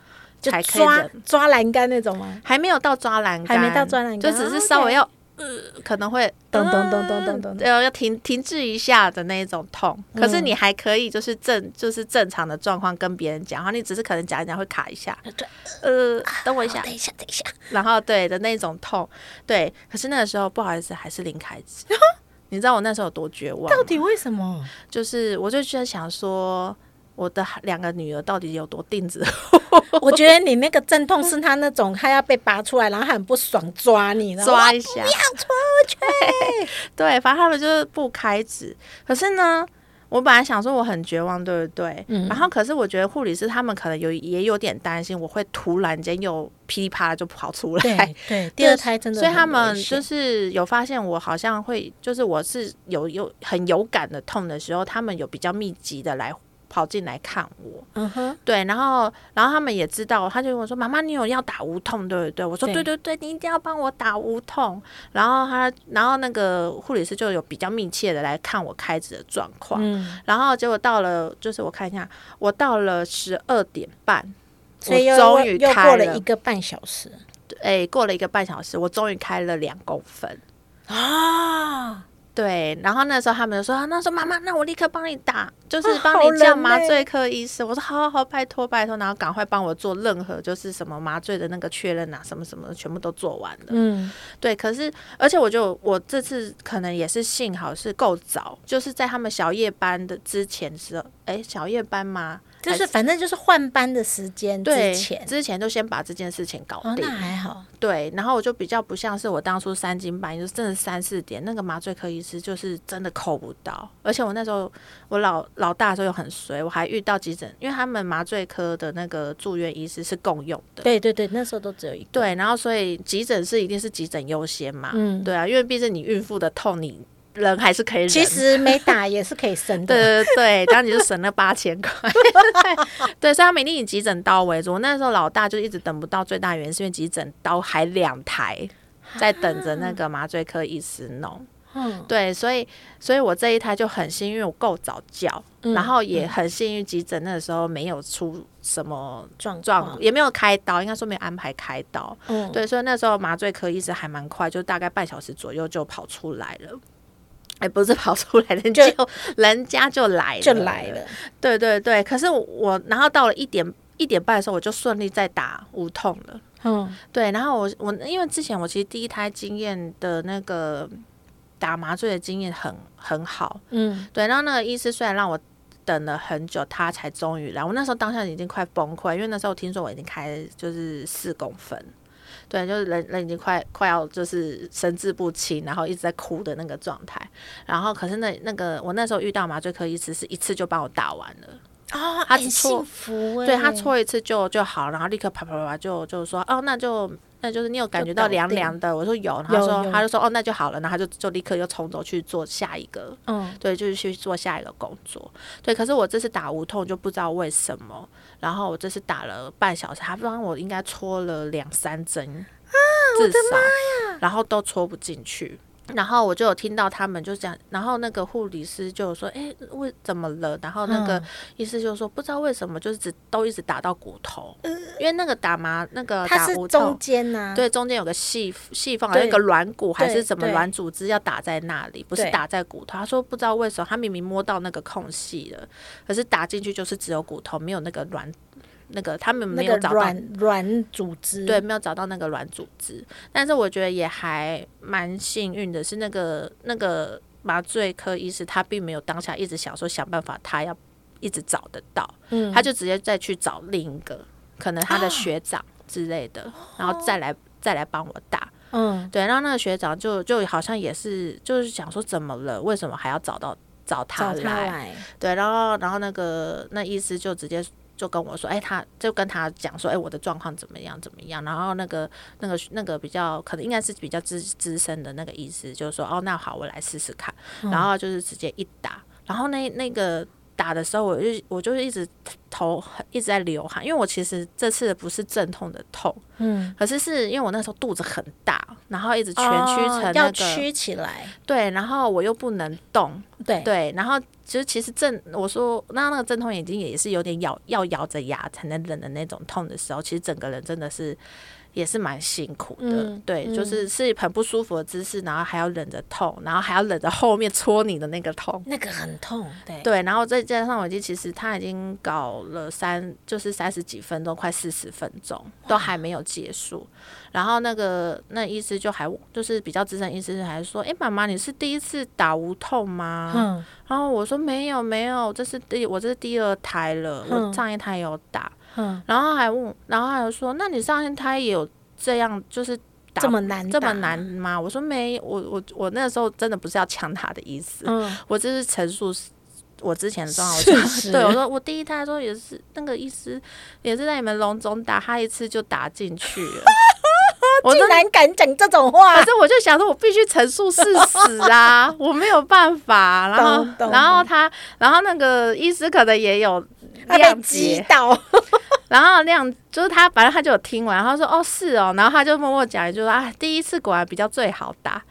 S3: 就
S2: 才可以
S3: 抓，抓栏杆那种吗？
S2: 还没有到抓栏杆，
S3: 还没到抓栏杆
S2: 就只是稍微
S3: 哦
S2: 要呃，可能会
S3: 咚咚咚咚咚咚
S2: 呃，要要停停滞一下的那一种痛。可是你还可以就是正就是正常的状况跟别人讲然后，你只是可能讲一讲会卡一下，
S3: 对，
S2: 呃，等我一下，
S3: 等一下，等一下，
S2: 然后对的那种痛，对。可是那个时候不好意思，还是零开支。你知道我那时候有多绝望？
S3: 到底为什么？
S2: 就是我就在想说，我的两个女儿到底有多定子？
S3: 我觉得你那个阵痛是他那种，他要被拔出来，然后很不爽抓你，
S2: 抓一下，
S3: 不要出去。
S2: 对，反正他们就是不开指。可是呢，我本来想说我很绝望，对不对？
S3: 嗯
S2: 然后可是我觉得护理师他们可能有也有点担心，我会突然间又噼里啪啦就跑出来。
S3: 对对，第二胎真的
S2: 所以他们就是有发现我好像会，就是我是有有很有感的痛的时候，他们有比较密集的来跑进来看我。
S3: 嗯哼，
S2: 对，然后然后他们也知道，他就跟我说：“妈妈，你有要打无痛，对不对？”我说：“
S3: 对
S2: 对对对，你一定要帮我打无痛。”然后他，然后那个护理师就有比较密切的来看我开指的状况。
S3: 嗯，
S2: 然后结果到了，就是我看一下，我到了十二点半，
S3: 所以
S2: 终于
S3: 又
S2: 开了
S3: 过了一个半小时
S2: 哎，过了一个半小时，我终于开了两公分。
S3: 啊，
S2: 对，然后那时候他们就说，啊那时候妈妈，那我立刻帮你打，就是
S3: 啊
S2: 帮你叫麻醉科医师。我说好好好，拜托拜托，然后赶快帮我做任何就是什么麻醉的那个确认啊，什么什么的，全部都做完了。
S3: 嗯，
S2: 对，可是而且我就我这次可能也是幸好是够早，就是在他们小夜班的之前时候，哎，小夜班吗？还
S3: 就是反正就是换班的时间
S2: 对
S3: 之前，
S2: 之前就先把这件事情搞
S3: 哦，
S2: 定。
S3: 那还好，
S2: 对，然后我就比较不像是我当初三更半夜，就是真的三四点，那个麻醉科医师就是真的扣不到，而且我那时候我老老大的时候又很衰，我还遇到急诊，因为他们麻醉科的那个住院医师是共用的，
S3: 对对对，那时候都只有一个，
S2: 对，然后所以急诊室一定是急诊优先嘛，
S3: 嗯。
S2: 对啊，因为毕竟你孕妇的痛，你人还是可以忍，
S3: 其实没打也是可以省的，
S2: 对对对，然后你就省了八千块。对，所以他们一定以急诊刀为主。我那时候老大就一直等不到，最大原因是因为急诊刀还两台，在等着那个麻醉科医师弄。
S3: 嗯，
S2: 对，所以所以我这一胎就很幸运，我够早叫，
S3: 嗯
S2: 然后也很幸运，急诊那个时候没有出什么
S3: 状
S2: 状，
S3: 况，
S2: 也没有开刀，应该说没有安排开刀。
S3: 嗯，
S2: 对，所以那时候麻醉科医师还蛮快，就大概半小时左右就跑出来了。哎，不是跑出来，的
S3: 就
S2: 就人家就来了，
S3: 就来了，
S2: 对对对，可是我然后到了一点一点半的时候，我就顺利再打无痛了。
S3: 嗯
S2: 对，然后我我因为之前我其实第一胎经验的那个打麻醉的经验很很好，
S3: 嗯，
S2: 对，然后那个医师虽然让我等了很久，他才终于来，我那时候当下已经快崩溃，因为那时候听说我已经开就是四公分。对，就是人人已经快快要就是神志不清，然后一直在哭的那个状态。然后可是那那个我那时候遇到麻醉科医师是一次就帮我打完了，
S3: 哦，很
S2: 他只错
S3: 幸福哎，
S2: 对他搓一次就就好，然后立刻啪啪啪啪就就说哦，那就那就是你有感觉到凉凉的？我说有，然后说他就说哦，那就好了，然后他就就立刻又冲走去做下一个，
S3: 嗯，
S2: 对，就是去做下一个工作。对，可是我这次打无痛就不知道为什么，然后我这次打了半小时，他帮我应该戳了两三针啊，至少，然后都戳不进去。然后我就有听到他们就讲，然后那个护理师就有说：“哎，为怎么了？”然后那个
S3: 嗯
S2: 医师就说：“不知道为什么，就是只都一直打到骨头，因为那个打麻那个
S3: 它
S2: 打无
S3: 是中
S2: 痛。”
S3: 间呐、
S2: 对，中间有个细细缝，
S3: 对
S2: 有一个软骨还是什么软组织要打在那里，不是打在骨头。他说不知道为什么，他明明摸到那个空隙了，可是打进去就是只有骨头，没有那个软那个，他们没有找到
S3: 软软组织，
S2: 对，没有找到那个软组织。但是我觉得也还蛮幸运的，是那个那个麻醉科医师，他并没有当下一直想说想办法，他要一直找得到，
S3: 嗯
S2: 他就直接再去找另一个，可能他的
S3: 啊
S2: 学长之类的，然后再来再来帮我打。
S3: 嗯，
S2: 对，然后那个学长就就好像也是，就是想说怎么了，为什么还要找到找他来？
S3: 他来，
S2: 对，然后然后那个那医师就直接就跟我说，哎，他就跟他讲说，哎，我的状况怎么样怎么样？然后那个那个那个比较可能应该是比较资资深的那个医师就说，哦，那好，我来试试看。然后就是直接一打，然后那那个。打的时候，我就我就是一直头很一直在流汗，因为我其实这次不是阵痛的痛，
S3: 嗯，
S2: 可是是因为我那时候肚子很大，然后一直蜷曲成那个、
S3: 哦要曲起来，
S2: 对，然后我又不能动，
S3: 对，
S2: 对，然后其实其实阵我说那那个阵痛眼睛也是有点咬要咬着牙才能忍的那种痛的时候，其实整个人真的是也是蛮辛苦的，
S3: 嗯
S2: 对，
S3: 嗯
S2: 就是是很不舒服的姿势，然后还要忍着痛，然后还要忍着后面戳你的那个痛。
S3: 那个很痛，对，
S2: 对，然后再加上我已经其实他已经搞了三，就是三十几分钟，快四十分钟，都还没有结束。然后那个那医师就还就是比较资深医师还说：“哎，妈妈，你是第一次打无痛吗？”
S3: 嗯，
S2: 然后我说：“没有，没有，这是第我这是第二胎了，我
S3: 嗯
S2: 上一胎有打。
S3: 嗯，
S2: 然后还问，然后还有说：“那你上一胎也有这样，就是打
S3: 这么难，
S2: 这么难，吗？”我说：“没，我我我那时候真的不是要抢他的意思，
S3: 嗯，
S2: 我这是陈述我之前的状况。对我说，我第一胎的时候也是那个医师也是在你们龙中打，他一次就打进去了。我
S3: 竟，然敢讲这种话
S2: 可，是我就想说，我必须陈述事实啊，我没有办法。然后然后他，然后那个医师可能也有
S3: 他被
S2: 谅
S3: 击
S2: 解，
S3: 到，
S2: 然后那样就是他，反正他就有听完，然后说哦是哦，然后他就默默讲一句说啊，第一次果然比较最好打。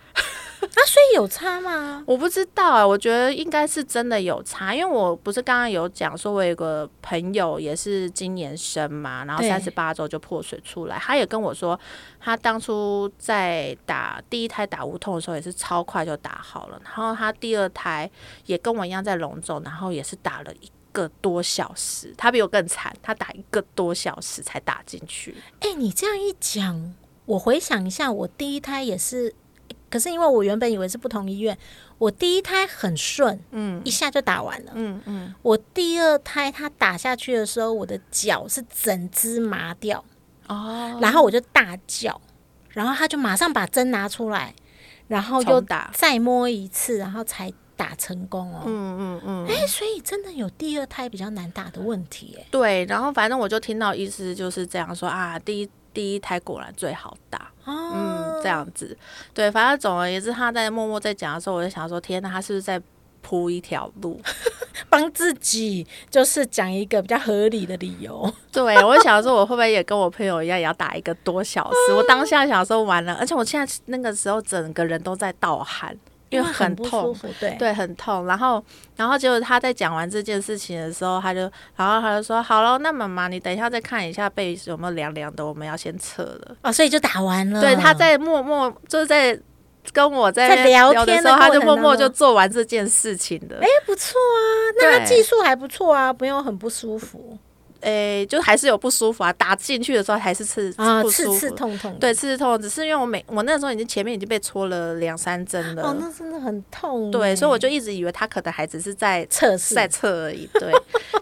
S3: 啊，所以有差吗？
S2: 我不知道啊，我觉得应该是真的有差，因为我不是刚刚有讲说，我有个朋友也是今年生嘛，然后三十八周就破水出来，他也跟我说，他当初在打第一胎打无痛的时候也是超快就打好了，然后他第二胎也跟我一样在隆重，然后也是打了一个多小时，他比我更惨，他打一个多小时才打进去。
S3: 哎、你这样一讲，我回想一下，我第一胎也是，可是因为我原本以为是不同医院，我第一胎很顺，
S2: 嗯。
S3: 一下就打完了。
S2: 嗯嗯，
S3: 我第二胎他打下去的时候，我的脚是整只麻掉，
S2: 哦，
S3: 然后我就大叫，然后他就马上把针拿出来，然后又
S2: 打，
S3: 再摸一次，然后才打成功哦。
S2: 嗯嗯嗯。
S3: 哎、所以真的有第二胎比较难打的问题，哎，
S2: 对，然后反正我就听到意思就是这样说啊，第一第一胎果然最好打，
S3: 哦，
S2: 嗯，这样子，对，反正总而言之，他在默默在讲的时候，我就想说，天哪，他是不是在铺一条路？
S3: 帮自己就是讲一个比较合理的理由。
S2: 对我想说，我会不会也跟我朋友一样，也要打一个多小时？我当下想说完了，而且我现在那个时候整个人都在盗汗，因为
S3: 很
S2: 痛。
S3: 服，对，
S2: 对，很痛。然后，然后结果他在讲完这件事情的时候，他就，然后他就说：“好了，那妈妈，你等一下再看一下背有没有凉凉的，我们要先撤了。
S3: 啊，所以就打完了。
S2: 对，他在默默就是在跟我在
S3: 聊天的
S2: 的时候，他就默默就做完这件事情的。
S3: 哎、不错啊，那他技术还不错啊，不用很不舒服
S2: 诶、就还是有不舒服啊，打进去的时候还是刺
S3: 啊，刺
S2: 不舒服。
S3: 刺痛痛的。
S2: 对，刺刺痛，只是因为我每我那时候已经前面已经被戳了两三针了，
S3: 哦，那真的很痛欸。
S2: 对，所以我就一直以为他可能还只是在
S3: 测试
S2: 在测而已。对，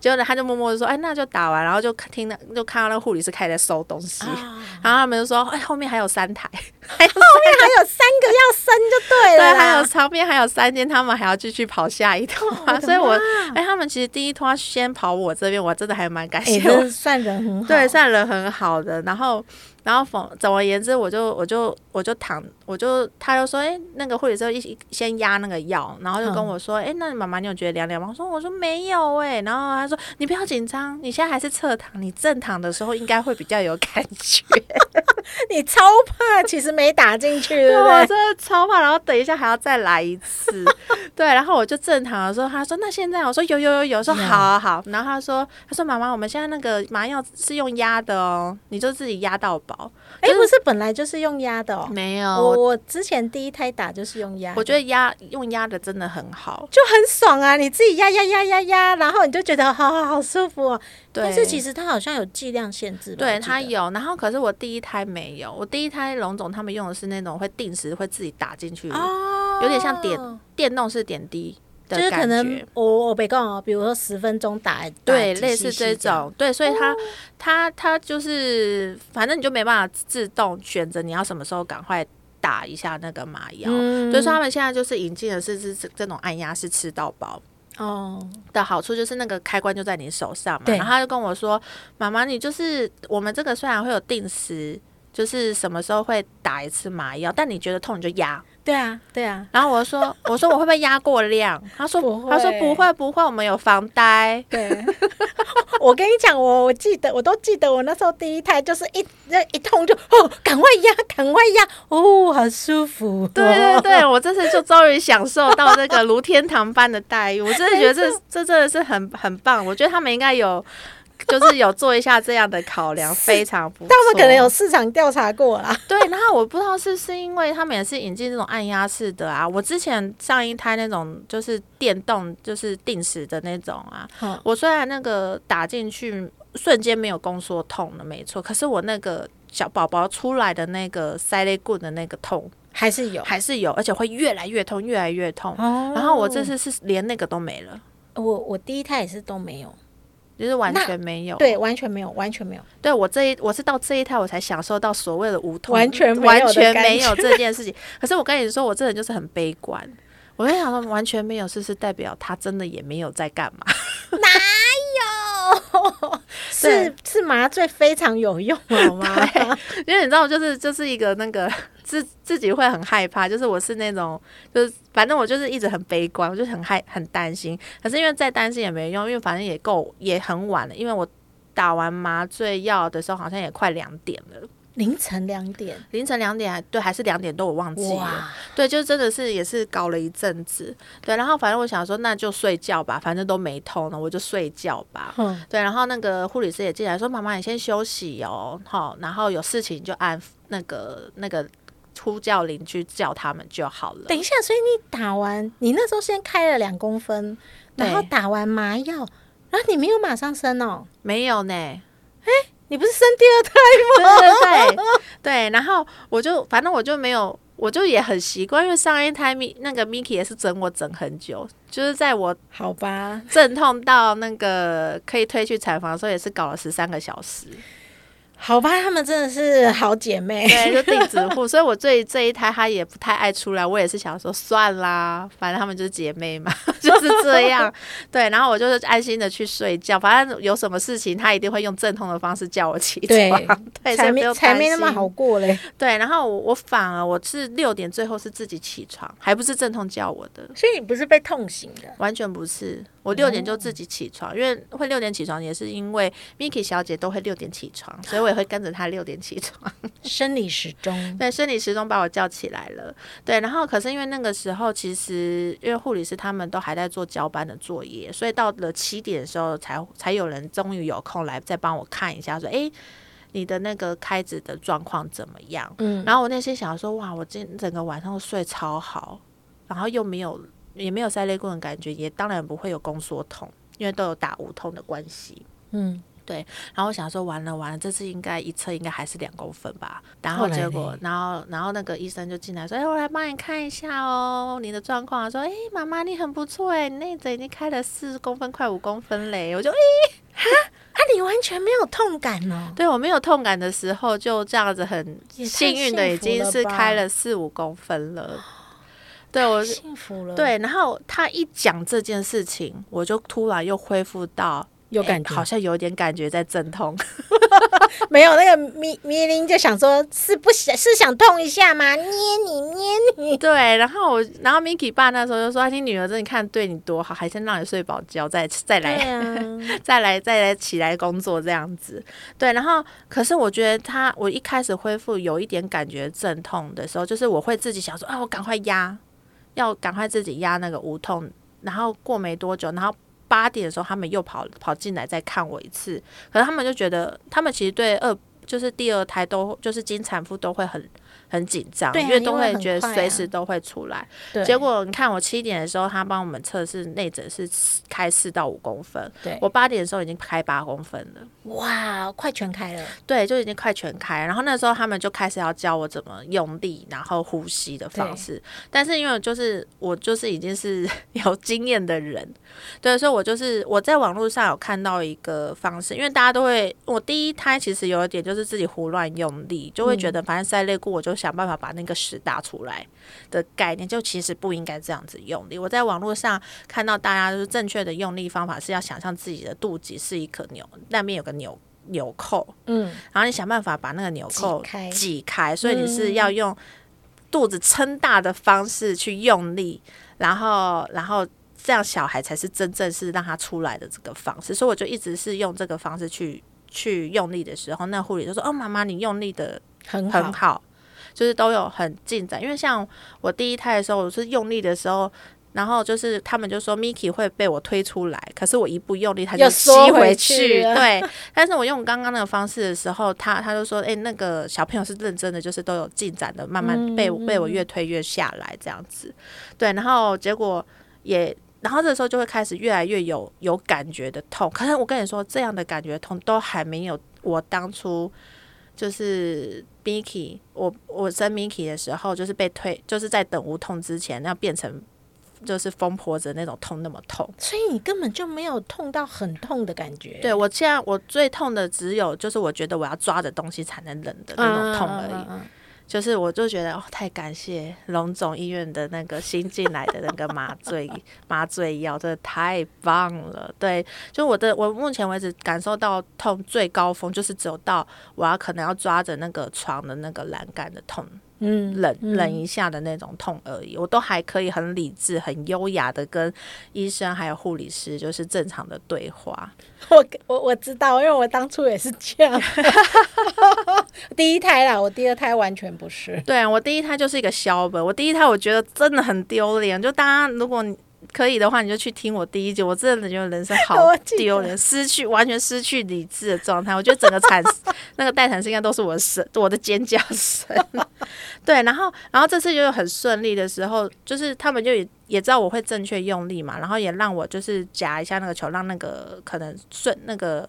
S2: 结果呢，他就默默的说：“哎，那就打完。”然后就听到就看到那个护理师开始在收东西，
S3: 啊，
S2: 然后他们就说：“哎，后面还有三台。
S3: 还后面还有三个要生就对
S2: 对，
S3: 了对，
S2: 还有旁边还有三间，他们还要继续跑下一
S3: 趟、啊
S2: 所以我
S3: 妈。
S2: 哎、他们其实第一拖先跑我这边，我真的还蛮感
S3: 哎，
S2: 谢
S3: 算人很好，
S2: 对，算人很好的。然后，然后总总而言之，我就我就我就躺，我就他就说，哎、那个护理师一先压那个药，然后就跟
S3: 嗯
S2: 我说，哎、那妈妈你有觉得凉凉吗？我说我说没有哎、然后他说你不要紧张，你现在还是侧躺，你正躺的时候应该会比较有感觉。
S3: 你超怕，其实没打进去，对
S2: 对，
S3: 不对？
S2: 我真的超怕，然后等一下还要再来一次。对，然后我就正躺的时候，他说那现在，我说有有有有，说好啊好，然后他说他说妈妈，我们现在那个麻药是用压的哦，你就自己压到饱。
S3: 哎，不是本来就是用压的哦。
S2: 没有，
S3: 我我之前第一胎打就是用压，
S2: 我觉得压用压的真的很好。
S3: 就很爽啊！你自己压压压压压，然后你就觉得好好好舒服哦。
S2: 对，
S3: 但是其实它好像有剂量限制，
S2: 对它有，然后可是我第一胎没有，我第一胎龙总他们用的是那种会定时会自己打进去，
S3: 哦，
S2: 有点像点电动式点滴的
S3: 就是可能。我我别讲哦，比如说十分钟打，
S2: 对，类似这种，对，所以它它它就是，反正你就没办法自动选择你要什么时候赶快打一下那个麻药。
S3: 嗯
S2: 所以说他们现在就是引进的是是是这种按压式吃到饱
S3: 哦，
S2: 的好处，就是那个开关就在你手上嘛。然后他就跟我说：“妈妈，你就是我们这个虽然会有定时，就是什么时候会打一次麻药，但你觉得痛你就压。”
S3: 对啊对啊，
S2: 然后我说：“我说我会不会压过量？” 他说：“
S3: 不会
S2: 他说不会不会，我们有防呆。”
S3: 对。我跟你讲，我我记得，我都记得，我那时候第一胎就是一那一痛就哦，赶快压，赶快压，哦，很舒服。
S2: 对对对，我这次就终于享受到这个如天堂般的待遇，我真的觉得这这真的是很很棒。我觉得他们应该有，就是有做一下这样的考量，非常不错。
S3: 他们可能有市场调查过啦。
S2: 对，然后我不知道是是因为他们也是引进这种按压式的啊。我之前上一胎那种就是电动，就是定时的那种啊，
S3: 嗯
S2: 我虽然那个打进去瞬间没有宫缩痛的，没错，可是我那个小宝宝出来的那个塞肋棍的那个痛
S3: 还是有
S2: 还是有，而且会越来越痛，越来越痛。
S3: 哦
S2: 然后我这次是连那个都没了，
S3: 我我第一胎也是都没有，
S2: 就是完全没有。
S3: 对，完全没有，完全没有。
S2: 对我这一我是到这一胎我才享受到所谓的无痛，
S3: 完全没有
S2: 完全没有这件事情。可是我跟你说，我这人就是很悲观。我在想说，完全没有，是不是代表他真的也没有在干嘛？
S3: 哪有，是是麻醉非常有用，好吗？
S2: 因为你知道，就是就是一个那个自自己会很害怕，就是我是那种，就是反正我就是一直很悲观，我就很害很担心。可是因为再担心也没用，因为反正也够也很晚了，因为我打完麻醉药的时候好像也快两点了，
S3: 凌晨两点，
S2: 凌晨两点还对还是两点多，我忘记了。对，就真的是也是搞了一阵子。对，然后反正我想说，那就睡觉吧，反正都没痛了，我就睡觉吧。
S3: 嗯，
S2: 对，然后那个护理师也进来说：“妈妈，你先休息哦，好，然后有事情就按那个那个呼叫邻居叫他们就好了。
S3: 等一下，所以你打完，你那时候先开了两公分，然后打完麻药，然后你没有马上生哦，
S2: 没有呢，
S3: 你不是生第二胎
S2: 对对对对，然后我就反正我就没有。”我就也很习惯，因为上一胎咪那个 Miki 也是整我整很久，就是在我
S3: 好吧，
S2: 阵痛到那个可以推去产房的时候，也是搞了十三个小时。
S3: 好吧，他们真的是好姐妹。
S2: 对，就定子户，所以我对这一胎她也不太爱出来，我也是想说算啦，反正她们就是姐妹嘛，就是这样。对，然后我就是安心的去睡觉，反正有什么事情她一定会用阵痛的方式叫我起床，对，
S3: 才没才没那么好过嘞，
S2: 对，然后我我反而我是六点最后是自己起床，还不是阵痛叫我的。
S3: 所以你不是被痛醒的。
S2: 完全不是，我六点就自己起床，因为会六点起床也是因为 Miki 小姐都会六点起床，所以我也会跟着她六点起床。
S3: 生理时钟，
S2: 对，生理时钟把我叫起来了。对，然后可是因为那个时候，其实因为护理师他们都还在做交班的作业，所以到了七点的时候才才有人终于有空来再帮我看一下，说：“诶，你的那个开指的状况怎么样？”
S3: 嗯，
S2: 然后我内心想说：“哇，我今整个晚上都睡超好，然后又没有也没有塞肋棍的感觉，也当然不会有宫缩痛，因为都有打无痛的关系。”
S3: 嗯，对
S2: 然后我想说，完了完了，这次应该一测应该还是两公分吧。然后结果
S3: 嘞，
S2: 然后然后那个医生就进来说：“哎、我来帮你看一下哦，你的状况。”说：“哎、妈妈你很不错哎，你内诊已经开了四公分，快五公分嘞。”我就哎、
S3: 啊，你完全没有痛感哦。
S2: 对我没有痛感的时候，就这样子很幸运的已经是开了四五公分了。对我
S3: 幸福了，，
S2: 对，然后他一讲这件事情，我就突然又恢复到诶
S3: 有感觉
S2: 好像有点感觉在阵痛。
S3: 没有那个咪咪林就想说，是不想是想痛一下吗？捏你捏你，
S2: 对，然后我，然后 Miki 爸那时候就说：“啊你女儿真的看对你多好，还先让你睡饱觉，再 再来、
S3: 啊，
S2: 再来再来起来工作这样子。”对，然后可是我觉得他，我一开始恢复有一点感觉阵痛的时候，就是我会自己想说：“啊，我赶快压，要赶快自己压那个无痛。”然后过没多久，然后。八点的时候，他们又跑跑进来再看我一次，可是他们就觉得，他们其实对二就是第二胎都就是经产妇都会很很紧张，因为都会觉得随时都会出来。
S3: 对。
S2: 结果你看，我七点的时候，他帮我们测试内诊是开四到五公分，
S3: 对。
S2: 我八点的时候已经开八公分了，
S3: 哇，快全开了，
S2: 对，就已经快全开。然后那时候他们就开始要教我怎么用力，然后呼吸的方式。但是因为就是我就是已经是 有经验的人，对，所以我就是我在网络上有看到一个方式，因为大家都会，我第一胎其实有一点就是自己胡乱用力，就会觉得反正塞肋骨，我就想办法把那个屎打出来的概念，就其实不应该这样子用力。我在网络上看到大家就是正确的用力方法是要想象自己的肚脐是一颗纽，那边有个纽纽扣，
S3: 嗯，
S2: 然后你想办法把那个纽扣
S3: 挤开
S2: 挤开，所以你是要用肚子撑大的方式去用力，然后然后这样小孩才是真正是让他出来的这个方式。所以我就一直是用这个方式去去用力的时候，那护理就说：“哦，妈妈，你用力的
S3: 很好，
S2: 很好，就是都有很进展。因为像我第一胎的时候，我是用力的时候。”然后就是他们就说 Miki 会被我推出来，可是我一不用力，它就吸
S3: 缩回
S2: 去。
S3: 去
S2: 对，但是我用刚刚那个方式的时候，他他就说，哎、那个小朋友是认真的，就是都有进展的，慢慢被、
S3: 嗯
S2: 被我越推越下来这样子。对，然后结果也。然后这时候就会开始越来越有有感觉的痛，可是我跟你说，这样的感觉痛都还没有我当初就是 Miki，我我生 Miki 的时候，就是被推，就是在等无痛之前，要变成就是疯婆子那种痛那么痛。
S3: 所以你根本就没有痛到很痛的感觉，
S2: 对我现在我最痛的只有就是我觉得我要抓着东西才能忍的那种痛而已。
S3: 嗯嗯嗯嗯
S2: 就是我就觉得哦，太感谢龙总医院的那个新进来的那个麻醉麻醉药，真的太棒了。对，就我的我目前为止感受到痛最高峰，就是走到我要可能要抓着那个床的那个栏杆的痛，
S3: 嗯，
S2: 冷冷一下的那种痛而已，我都还可以很理智、很优雅的跟医生还有护理师就是正常的对话。
S3: 我我我知道，因为我当初也是这样。第一胎啦，我第二胎完全不是。
S2: 对啊，我第一胎就是一个小本，我第一胎我觉得真的很丢脸，就大家如果你可以的话，你就去听我第一集，我真的觉得人生好 丢人，失去完全失去理智的状态。我觉得整个产那个待产室应该都是我的声，我的尖叫声。对，然后然后这次就很顺利的时候，就是他们就也也知道我会正确用力嘛，然后也让我就是夹一下那个球，让那个可能顺那个。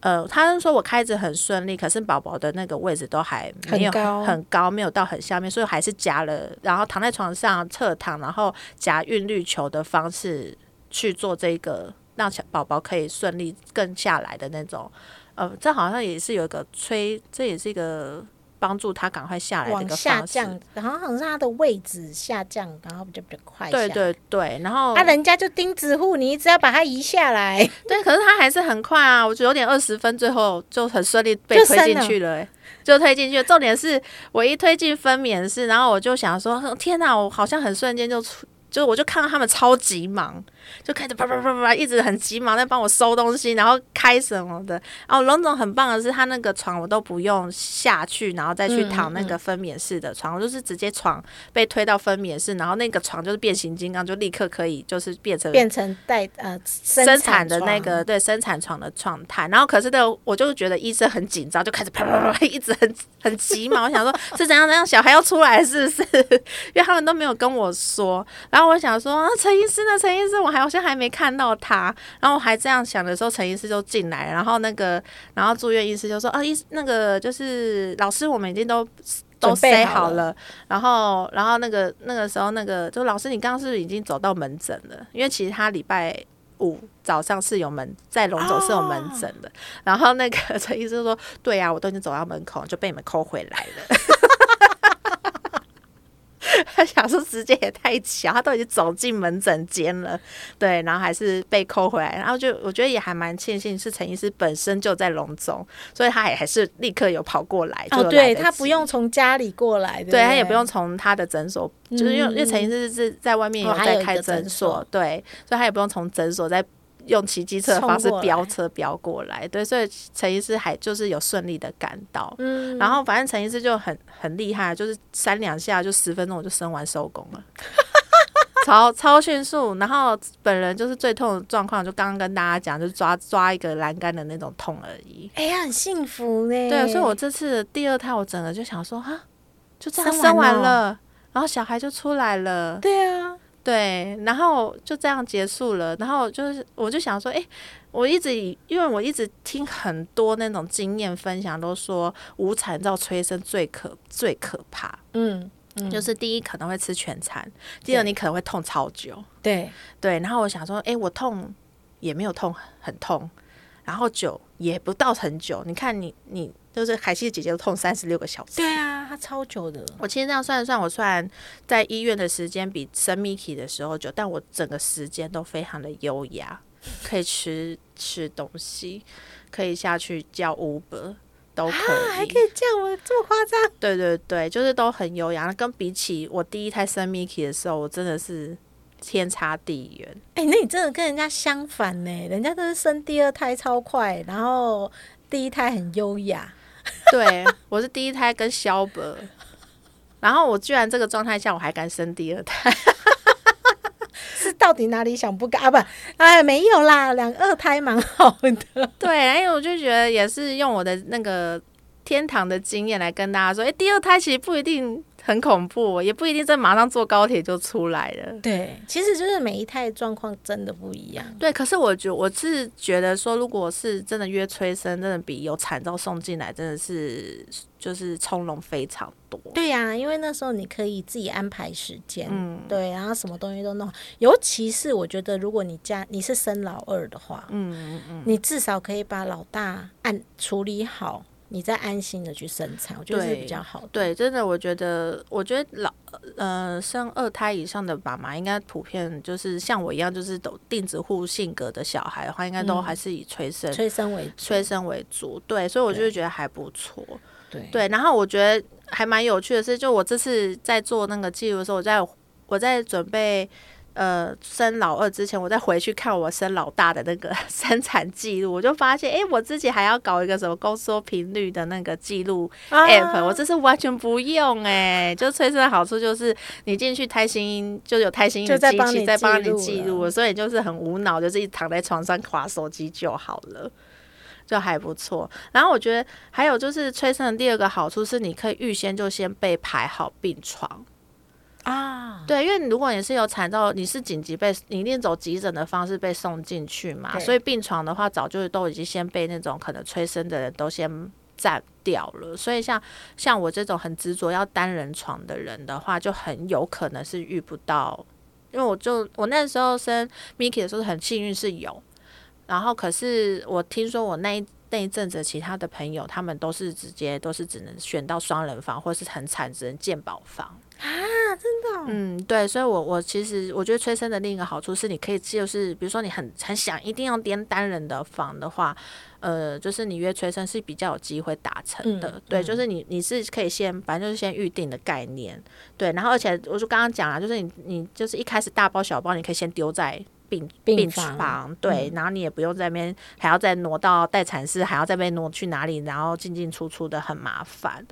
S2: 呃，他是说我开着很顺利，可是宝宝的那个位置都还没有
S3: 很高
S2: 没有到很下面，所以还是夹了，然后躺在床上侧躺，然后夹韵律球的方式去做这个，让小宝宝可以顺利更下来的那种。呃，这好像也是有一个吹，这也是一个帮助他赶快下来的一
S3: 往
S2: 个。
S3: 下降，然后好像是它的位置下降，然后比较比较快。
S2: 对。对对，然后
S3: 啊，人家就钉子户，你一直要把它移下来，
S2: 对，可是他还是很快啊，我觉得有点二十分，最后就很顺利被推进去了、欸，就推进去了。重点是我一推进分娩室，然后我就想说，天哪，我好像很瞬间就出。就我就看到他们超级忙，就开始啪啪啪啪啪，一直很急忙在帮我收东西，然后开什么的。哦，龙总很棒的是，他那个床我都不用下去，然后再去
S3: 嗯
S2: 躺那个分娩室的床，我就是直接床被推到分娩室，然后那个床就是变形金刚，就立刻可以就是变成
S3: 变成带呃生
S2: 生产的那个对生产床的状态，然后可是呢，我就觉得医生很紧张，就开始啪啪啪一直很很急忙。我想说 是怎样怎样，小孩要出来是不是？因为他们都没有跟我说。然后我想说，啊陈医师呢？陈医师，我还好像还没看到他。然后我还这样想的时候，陈医师就进来，然后那个然后住院医师就说啊，医那个就是老师，我们已经都。都
S3: 准备
S2: say
S3: 好
S2: 好了，然后，然后那个那个时候，那个就老师，你刚刚是不是已经走到门诊了？因为其实他礼拜五早上是有门在龙总是有门诊的，然后那个陈医师说：“对啊，我都已经走到门口，就被你们抠回来了。”他想说时间也太巧，他都已经走进门诊间了，对，然后还是被扣回来，然后就我觉得也还蛮庆幸是陈医师本身就在龙总，所以他也还是立刻有跑过来。
S3: 哦，对他不用从家里过来，
S2: 对他也不用从他的诊所，就是因为因为陈医师是在外面有在开诊所，对，所以他也不用从诊所在。用骑机车的方式飙车飙过来，对，所以陈医师还就是有顺利的赶到，嗯，然后反正陈医师就很很厉害，就是三两下就十分钟我就生完收工了，超超迅速。然后本人就是最痛的状况，就刚刚跟大家讲，就抓抓一个栏杆的那种痛而已。
S3: 哎呀，很幸福呢。
S2: 对，所以我这次第二胎，我整个就想说，哈，就这样生完了，然后小孩就出来了。
S3: 对啊。
S2: 对，然后就这样结束了。然后就是，我就想说，哎，我一直以，因为我一直听很多那种经验分享，都说无产照催生最可最可怕。嗯，就是第一可能会吃全餐，第二你可能会痛超久。
S3: 对
S2: 对，然后我想说，哎，我痛也没有痛很痛，然后久也不到很久。你看你你。就是海西的姐姐都痛三十六个小时，
S3: 对啊，她超久的。
S2: 我其实这样算一算，我虽然在医院的时间比生 Miki 的时候久，但我整个时间都非常的优雅，可以吃吃东西，可以下去叫 Uber 都可以，
S3: 还可以这样我这么夸张？
S2: 对对对，就是都很优雅。跟比起我第一胎生 Miki 的时候，我真的是天差地远。
S3: 哎，那你真的跟人家相反呢？人家都是生第二胎超快，然后第一胎很优雅。
S2: 对，我是第一胎跟肖伯，然后我居然这个状态下我还敢生第二胎，
S3: 是到底哪里想不敢啊？不，哎，没有啦，两二胎蛮好的。
S2: 对，因为我就觉得也是用我的那个天堂的经验来跟大家说，哎，第二胎其实不一定。很恐怖，也不一定在马上坐高铁就出来了。
S3: 对，其实就是每一胎状况真的不一样。
S2: 对，可是我觉我是觉得说，如果是真的约催生，真的比有产照送进来，真的是就是从容非常多。
S3: 对呀，因为那时候你可以自己安排时间，嗯，对，然后什么东西都弄。尤其是我觉得，如果你家你是生老二的话，嗯嗯嗯，你至少可以把老大按处理好。你再安心的去生产，我觉得是比较好的。
S2: 对，真的，我觉得，我觉得老呃生二胎以上的爸妈，应该普遍就是像我一样，就是都定子户性格的小孩的话，应该都还是以催生、
S3: 催生为
S2: 催生为主。对，所以我就觉得还不错。
S3: 对
S2: 对，然后我觉得还蛮有趣的是，就我这次在做那个记录的时候，我在我在准备。呃，生老二之前，我再回去看我生老大的那个 生产记录，我就发现，哎，我自己还要搞一个什么宫缩频率的那个记录 app，我这是完全不用哎。就催生的好处就是，你进去胎心就有胎心音的机器在帮你记录，所以就是很无脑，就是一躺在床上划手机就好了，就还不错。然后我觉得还有就是催生的第二个好处是，你可以预先就先被排好病床。啊，对，因为如果你是有产到，你是紧急被，你一定走急诊的方式被送进去嘛，所以病床的话，早就都已经先被那种可能催生的人都先占掉了。所以像像我这种很执着要单人床的人的话，就很有可能是遇不到。因为我就我那时候生 Miki 的时候很幸运是有，然后可是我听说我那一那一阵子其他的朋友，他们都是直接都是只能选到双人房，或是很惨只能建保房。
S3: 啊，真的，
S2: 嗯，对，所以，我我其实我觉得催生的另一个好处是，你可以就是比如说你很很想一定要颠单人的房的话，呃，就是你约催生是比较有机会达成的，对，就是你你是可以先反正就是先预定的概念，对，然后而且我就刚刚讲了，就是你你就是一开始大包小包，你可以先丢在。病病房对，然后你也不用在那边还要再挪到待产室，还要再被挪去哪里，然后进进出出的很麻烦，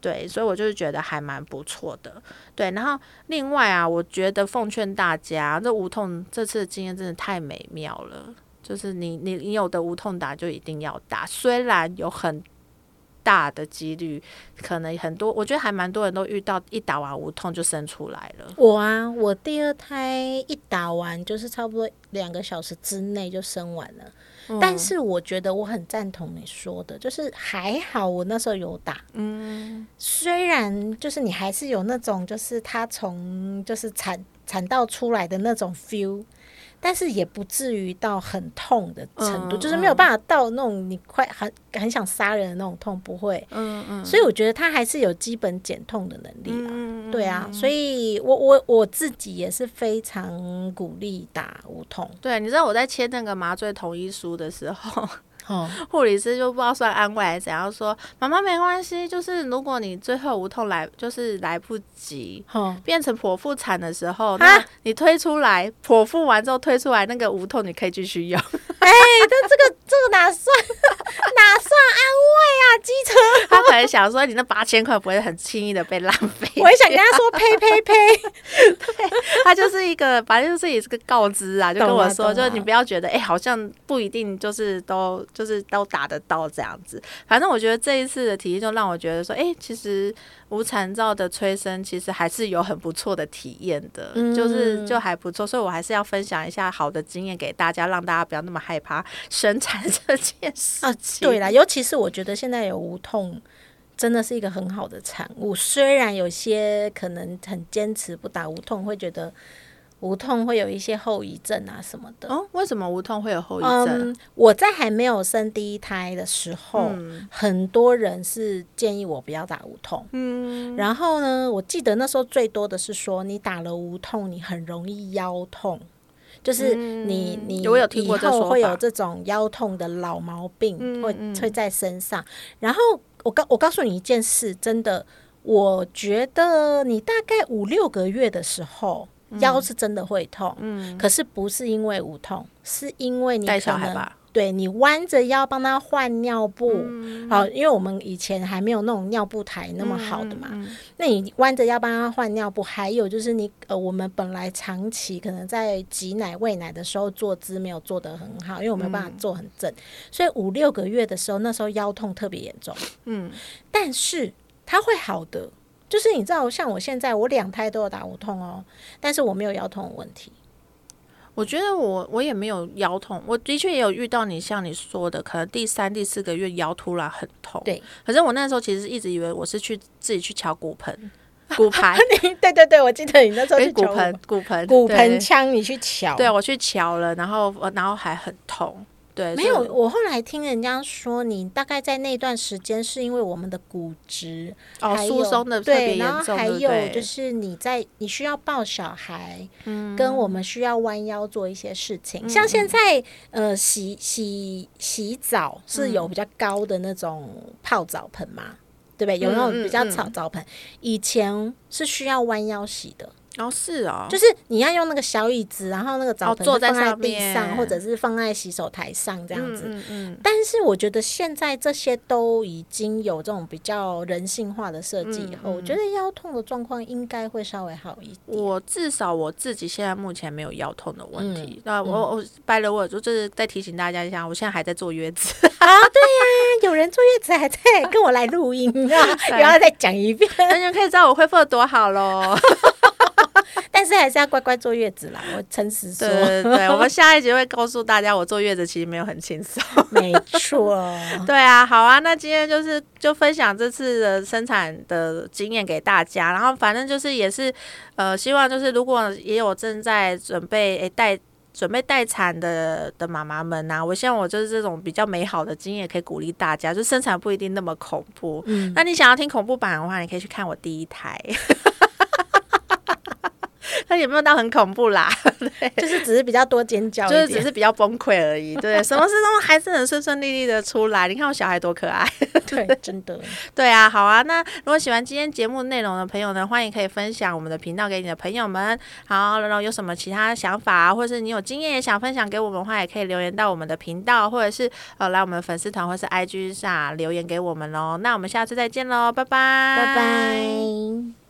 S2: 对，所以我就是觉得还蛮不错的，对。然后另外啊，我觉得奉劝大家，这无痛这次的经验真的太美妙了，就是你你你有的无痛打就一定要打，虽然有很。大的几率，可能很多，我觉得还蛮多人都遇到一打完无痛就生出来了。
S3: 我啊，我第二胎一打完就是差不多两个小时之内就生完了。但是我觉得我很赞同你说的，就是还好我那时候有打。嗯，虽然就是你还是有那种，就是他从就是产产道出来的那种 feel。但是也不至于到很痛的程度，
S2: 嗯
S3: 就是没有办法到那种你快很很想杀人的那种痛，不会。
S2: 嗯嗯，
S3: 所以我觉得他还是有基本减痛的能力啊。
S2: 嗯
S3: 对啊，所以我我我自己也是非常鼓励打无痛。
S2: 对，你知道我在签那个麻醉同意书的时候，
S3: 哦，
S2: 护理师就不知道算安慰还是怎样说，妈妈没关系，就是如果你最后无痛来，就是来不及。
S3: 哦，
S2: 变成剖腹产的时候，
S3: 啊
S2: 那你推出来，剖腹完之后推出来那个无痛，你可以继续用。
S3: 哎、但这个这个哪算 哪算安慰啊？机车，
S2: 他可能想说，你那八千块不会很轻易的被浪费。
S3: 我也想跟他说 呸呸呸。
S2: 对他就是一个，反正就是也是个告知啊，就跟我说，就是你不要觉得，哎、好像不一定就是都就是都打得到这样子。反正我觉得这一次的体验就让我觉得说，哎、其实无残照的催生其实还是有很不错的体验的，
S3: 嗯
S2: 就是就还不错，所以我还是要分享一下好的经验给大家，让大家不要那么害怕生产 这件事
S3: 啊，
S2: 情。
S3: 对啦，尤其是我觉得现在有无痛，真的是一个很好的产物。虽然有些可能很坚持不打无痛，会觉得无痛会有一些后遗症啊什么的。
S2: 哦，为什么无痛会有后遗症？
S3: 嗯，我在还没有生第一胎的时候，
S2: 嗯
S3: 很多人是建议我不要打无痛。
S2: 嗯，
S3: 然后呢，我记得那时候最多的是说，你打了无痛，你很容易腰痛，就是你、
S2: 嗯
S3: 你
S2: 我有听过
S3: 会有这种腰痛的老毛病，会
S2: 嗯嗯
S3: 会在身上。然后我告我告诉你一件事，真的，我觉得你大概五六个月的时候。腰是真的会痛，
S2: 嗯。
S3: 可是不是因为无痛，是因为你
S2: 带小孩吧。
S3: 对你弯着腰帮他换尿布，
S2: 嗯。
S3: 好、因为我们以前还没有那种尿布台那么好的嘛，
S2: 嗯
S3: 那你弯着腰帮他换尿布，还有就是你呃，我们本来长期可能在挤奶喂奶的时候坐姿没有做得很好，因为我没有办法坐很正，所以五六个月的时候，那时候腰痛特别严重，
S2: 嗯。
S3: 但是它会好的。就是你知道，像我现在我两胎都有打无痛哦，但是我没有腰痛的问题。
S2: 我觉得我我也没有腰痛，我的确也有遇到你像你说的，可能第三、第四个月腰突然很痛。
S3: 对，
S2: 可是我那时候其实一直以为我是去自己去敲骨盆、骨牌、
S3: 对对对，我记得你那时候
S2: 诶
S3: 去
S2: 骨盆、骨盆、
S3: 骨盆腔，你去瞧。
S2: 对我去瞧了，然后呃然后还很痛。对，
S3: 没有，我后来听人家说，你大概在那段时间是因为我们的骨质
S2: 哦疏松的特
S3: 对，
S2: 别
S3: 然后
S2: 严重，
S3: 还有就是你在你需要抱小孩，
S2: 嗯。
S3: 跟我们需要弯腰做一些事情，像现在呃洗洗洗澡是有比较高的那种泡澡盆嘛，对不对？有那种比较
S2: 草
S3: 澡澡盆，以前是需要弯腰洗的。
S2: 哦是哦，
S3: 就是你要用那个小椅子，然后那个澡盆
S2: 哦坐在
S3: 是放在地上，或者是放在洗手台上这样子。
S2: 嗯嗯
S3: 但是我觉得现在这些都已经有这种比较人性化的设计以后，
S2: 嗯嗯
S3: 我觉得腰痛的状况应该会稍微好一点。
S2: 我至少我自己现在目前没有腰痛的问题
S3: 嗯。
S2: 那、我我拜了我就是再提醒大家一下，我现在还在坐月子 啊。对呀。
S3: 有人坐月子还在跟我来录音啊，然后再讲一遍，
S2: 那你们可以知道我恢复的多好喽。
S3: 但是还是要乖乖坐月子啦。我诚实说，
S2: 对对对，我们下一集会告诉大家，我坐月子其实没有很轻松。
S3: 没错。
S2: 对啊，好啊，那今天就是就分享这次的生产的经验给大家，然后反正就是也是呃，希望就是如果也有正在准备诶带。准备待产的的妈妈们呐、啊我希望我就是这种比较美好的经验，可以鼓励大家，就生产不一定那么恐怖。
S3: 嗯，
S2: 那你想要听恐怖版的话，你可以去看我第一胎。那有没有到很恐怖啦？
S3: 就是只是比较多尖叫，
S2: 就是只是比较崩溃而已。对，什么事都还是很顺顺利利的出来。你看我小孩多可爱。
S3: 对，真的。
S2: 对啊，好啊。那如果喜欢今天节目内容的朋友呢，欢迎可以分享我们的频道给你的朋友们。好，然后有什么其他想法啊，或者是你有经验也想分享给我们的话，也可以留言到我们的频道，或者是呃来我们的粉丝团或是 IG 上留言给我们喽。那我们下次再见喽，拜拜，
S3: 拜拜。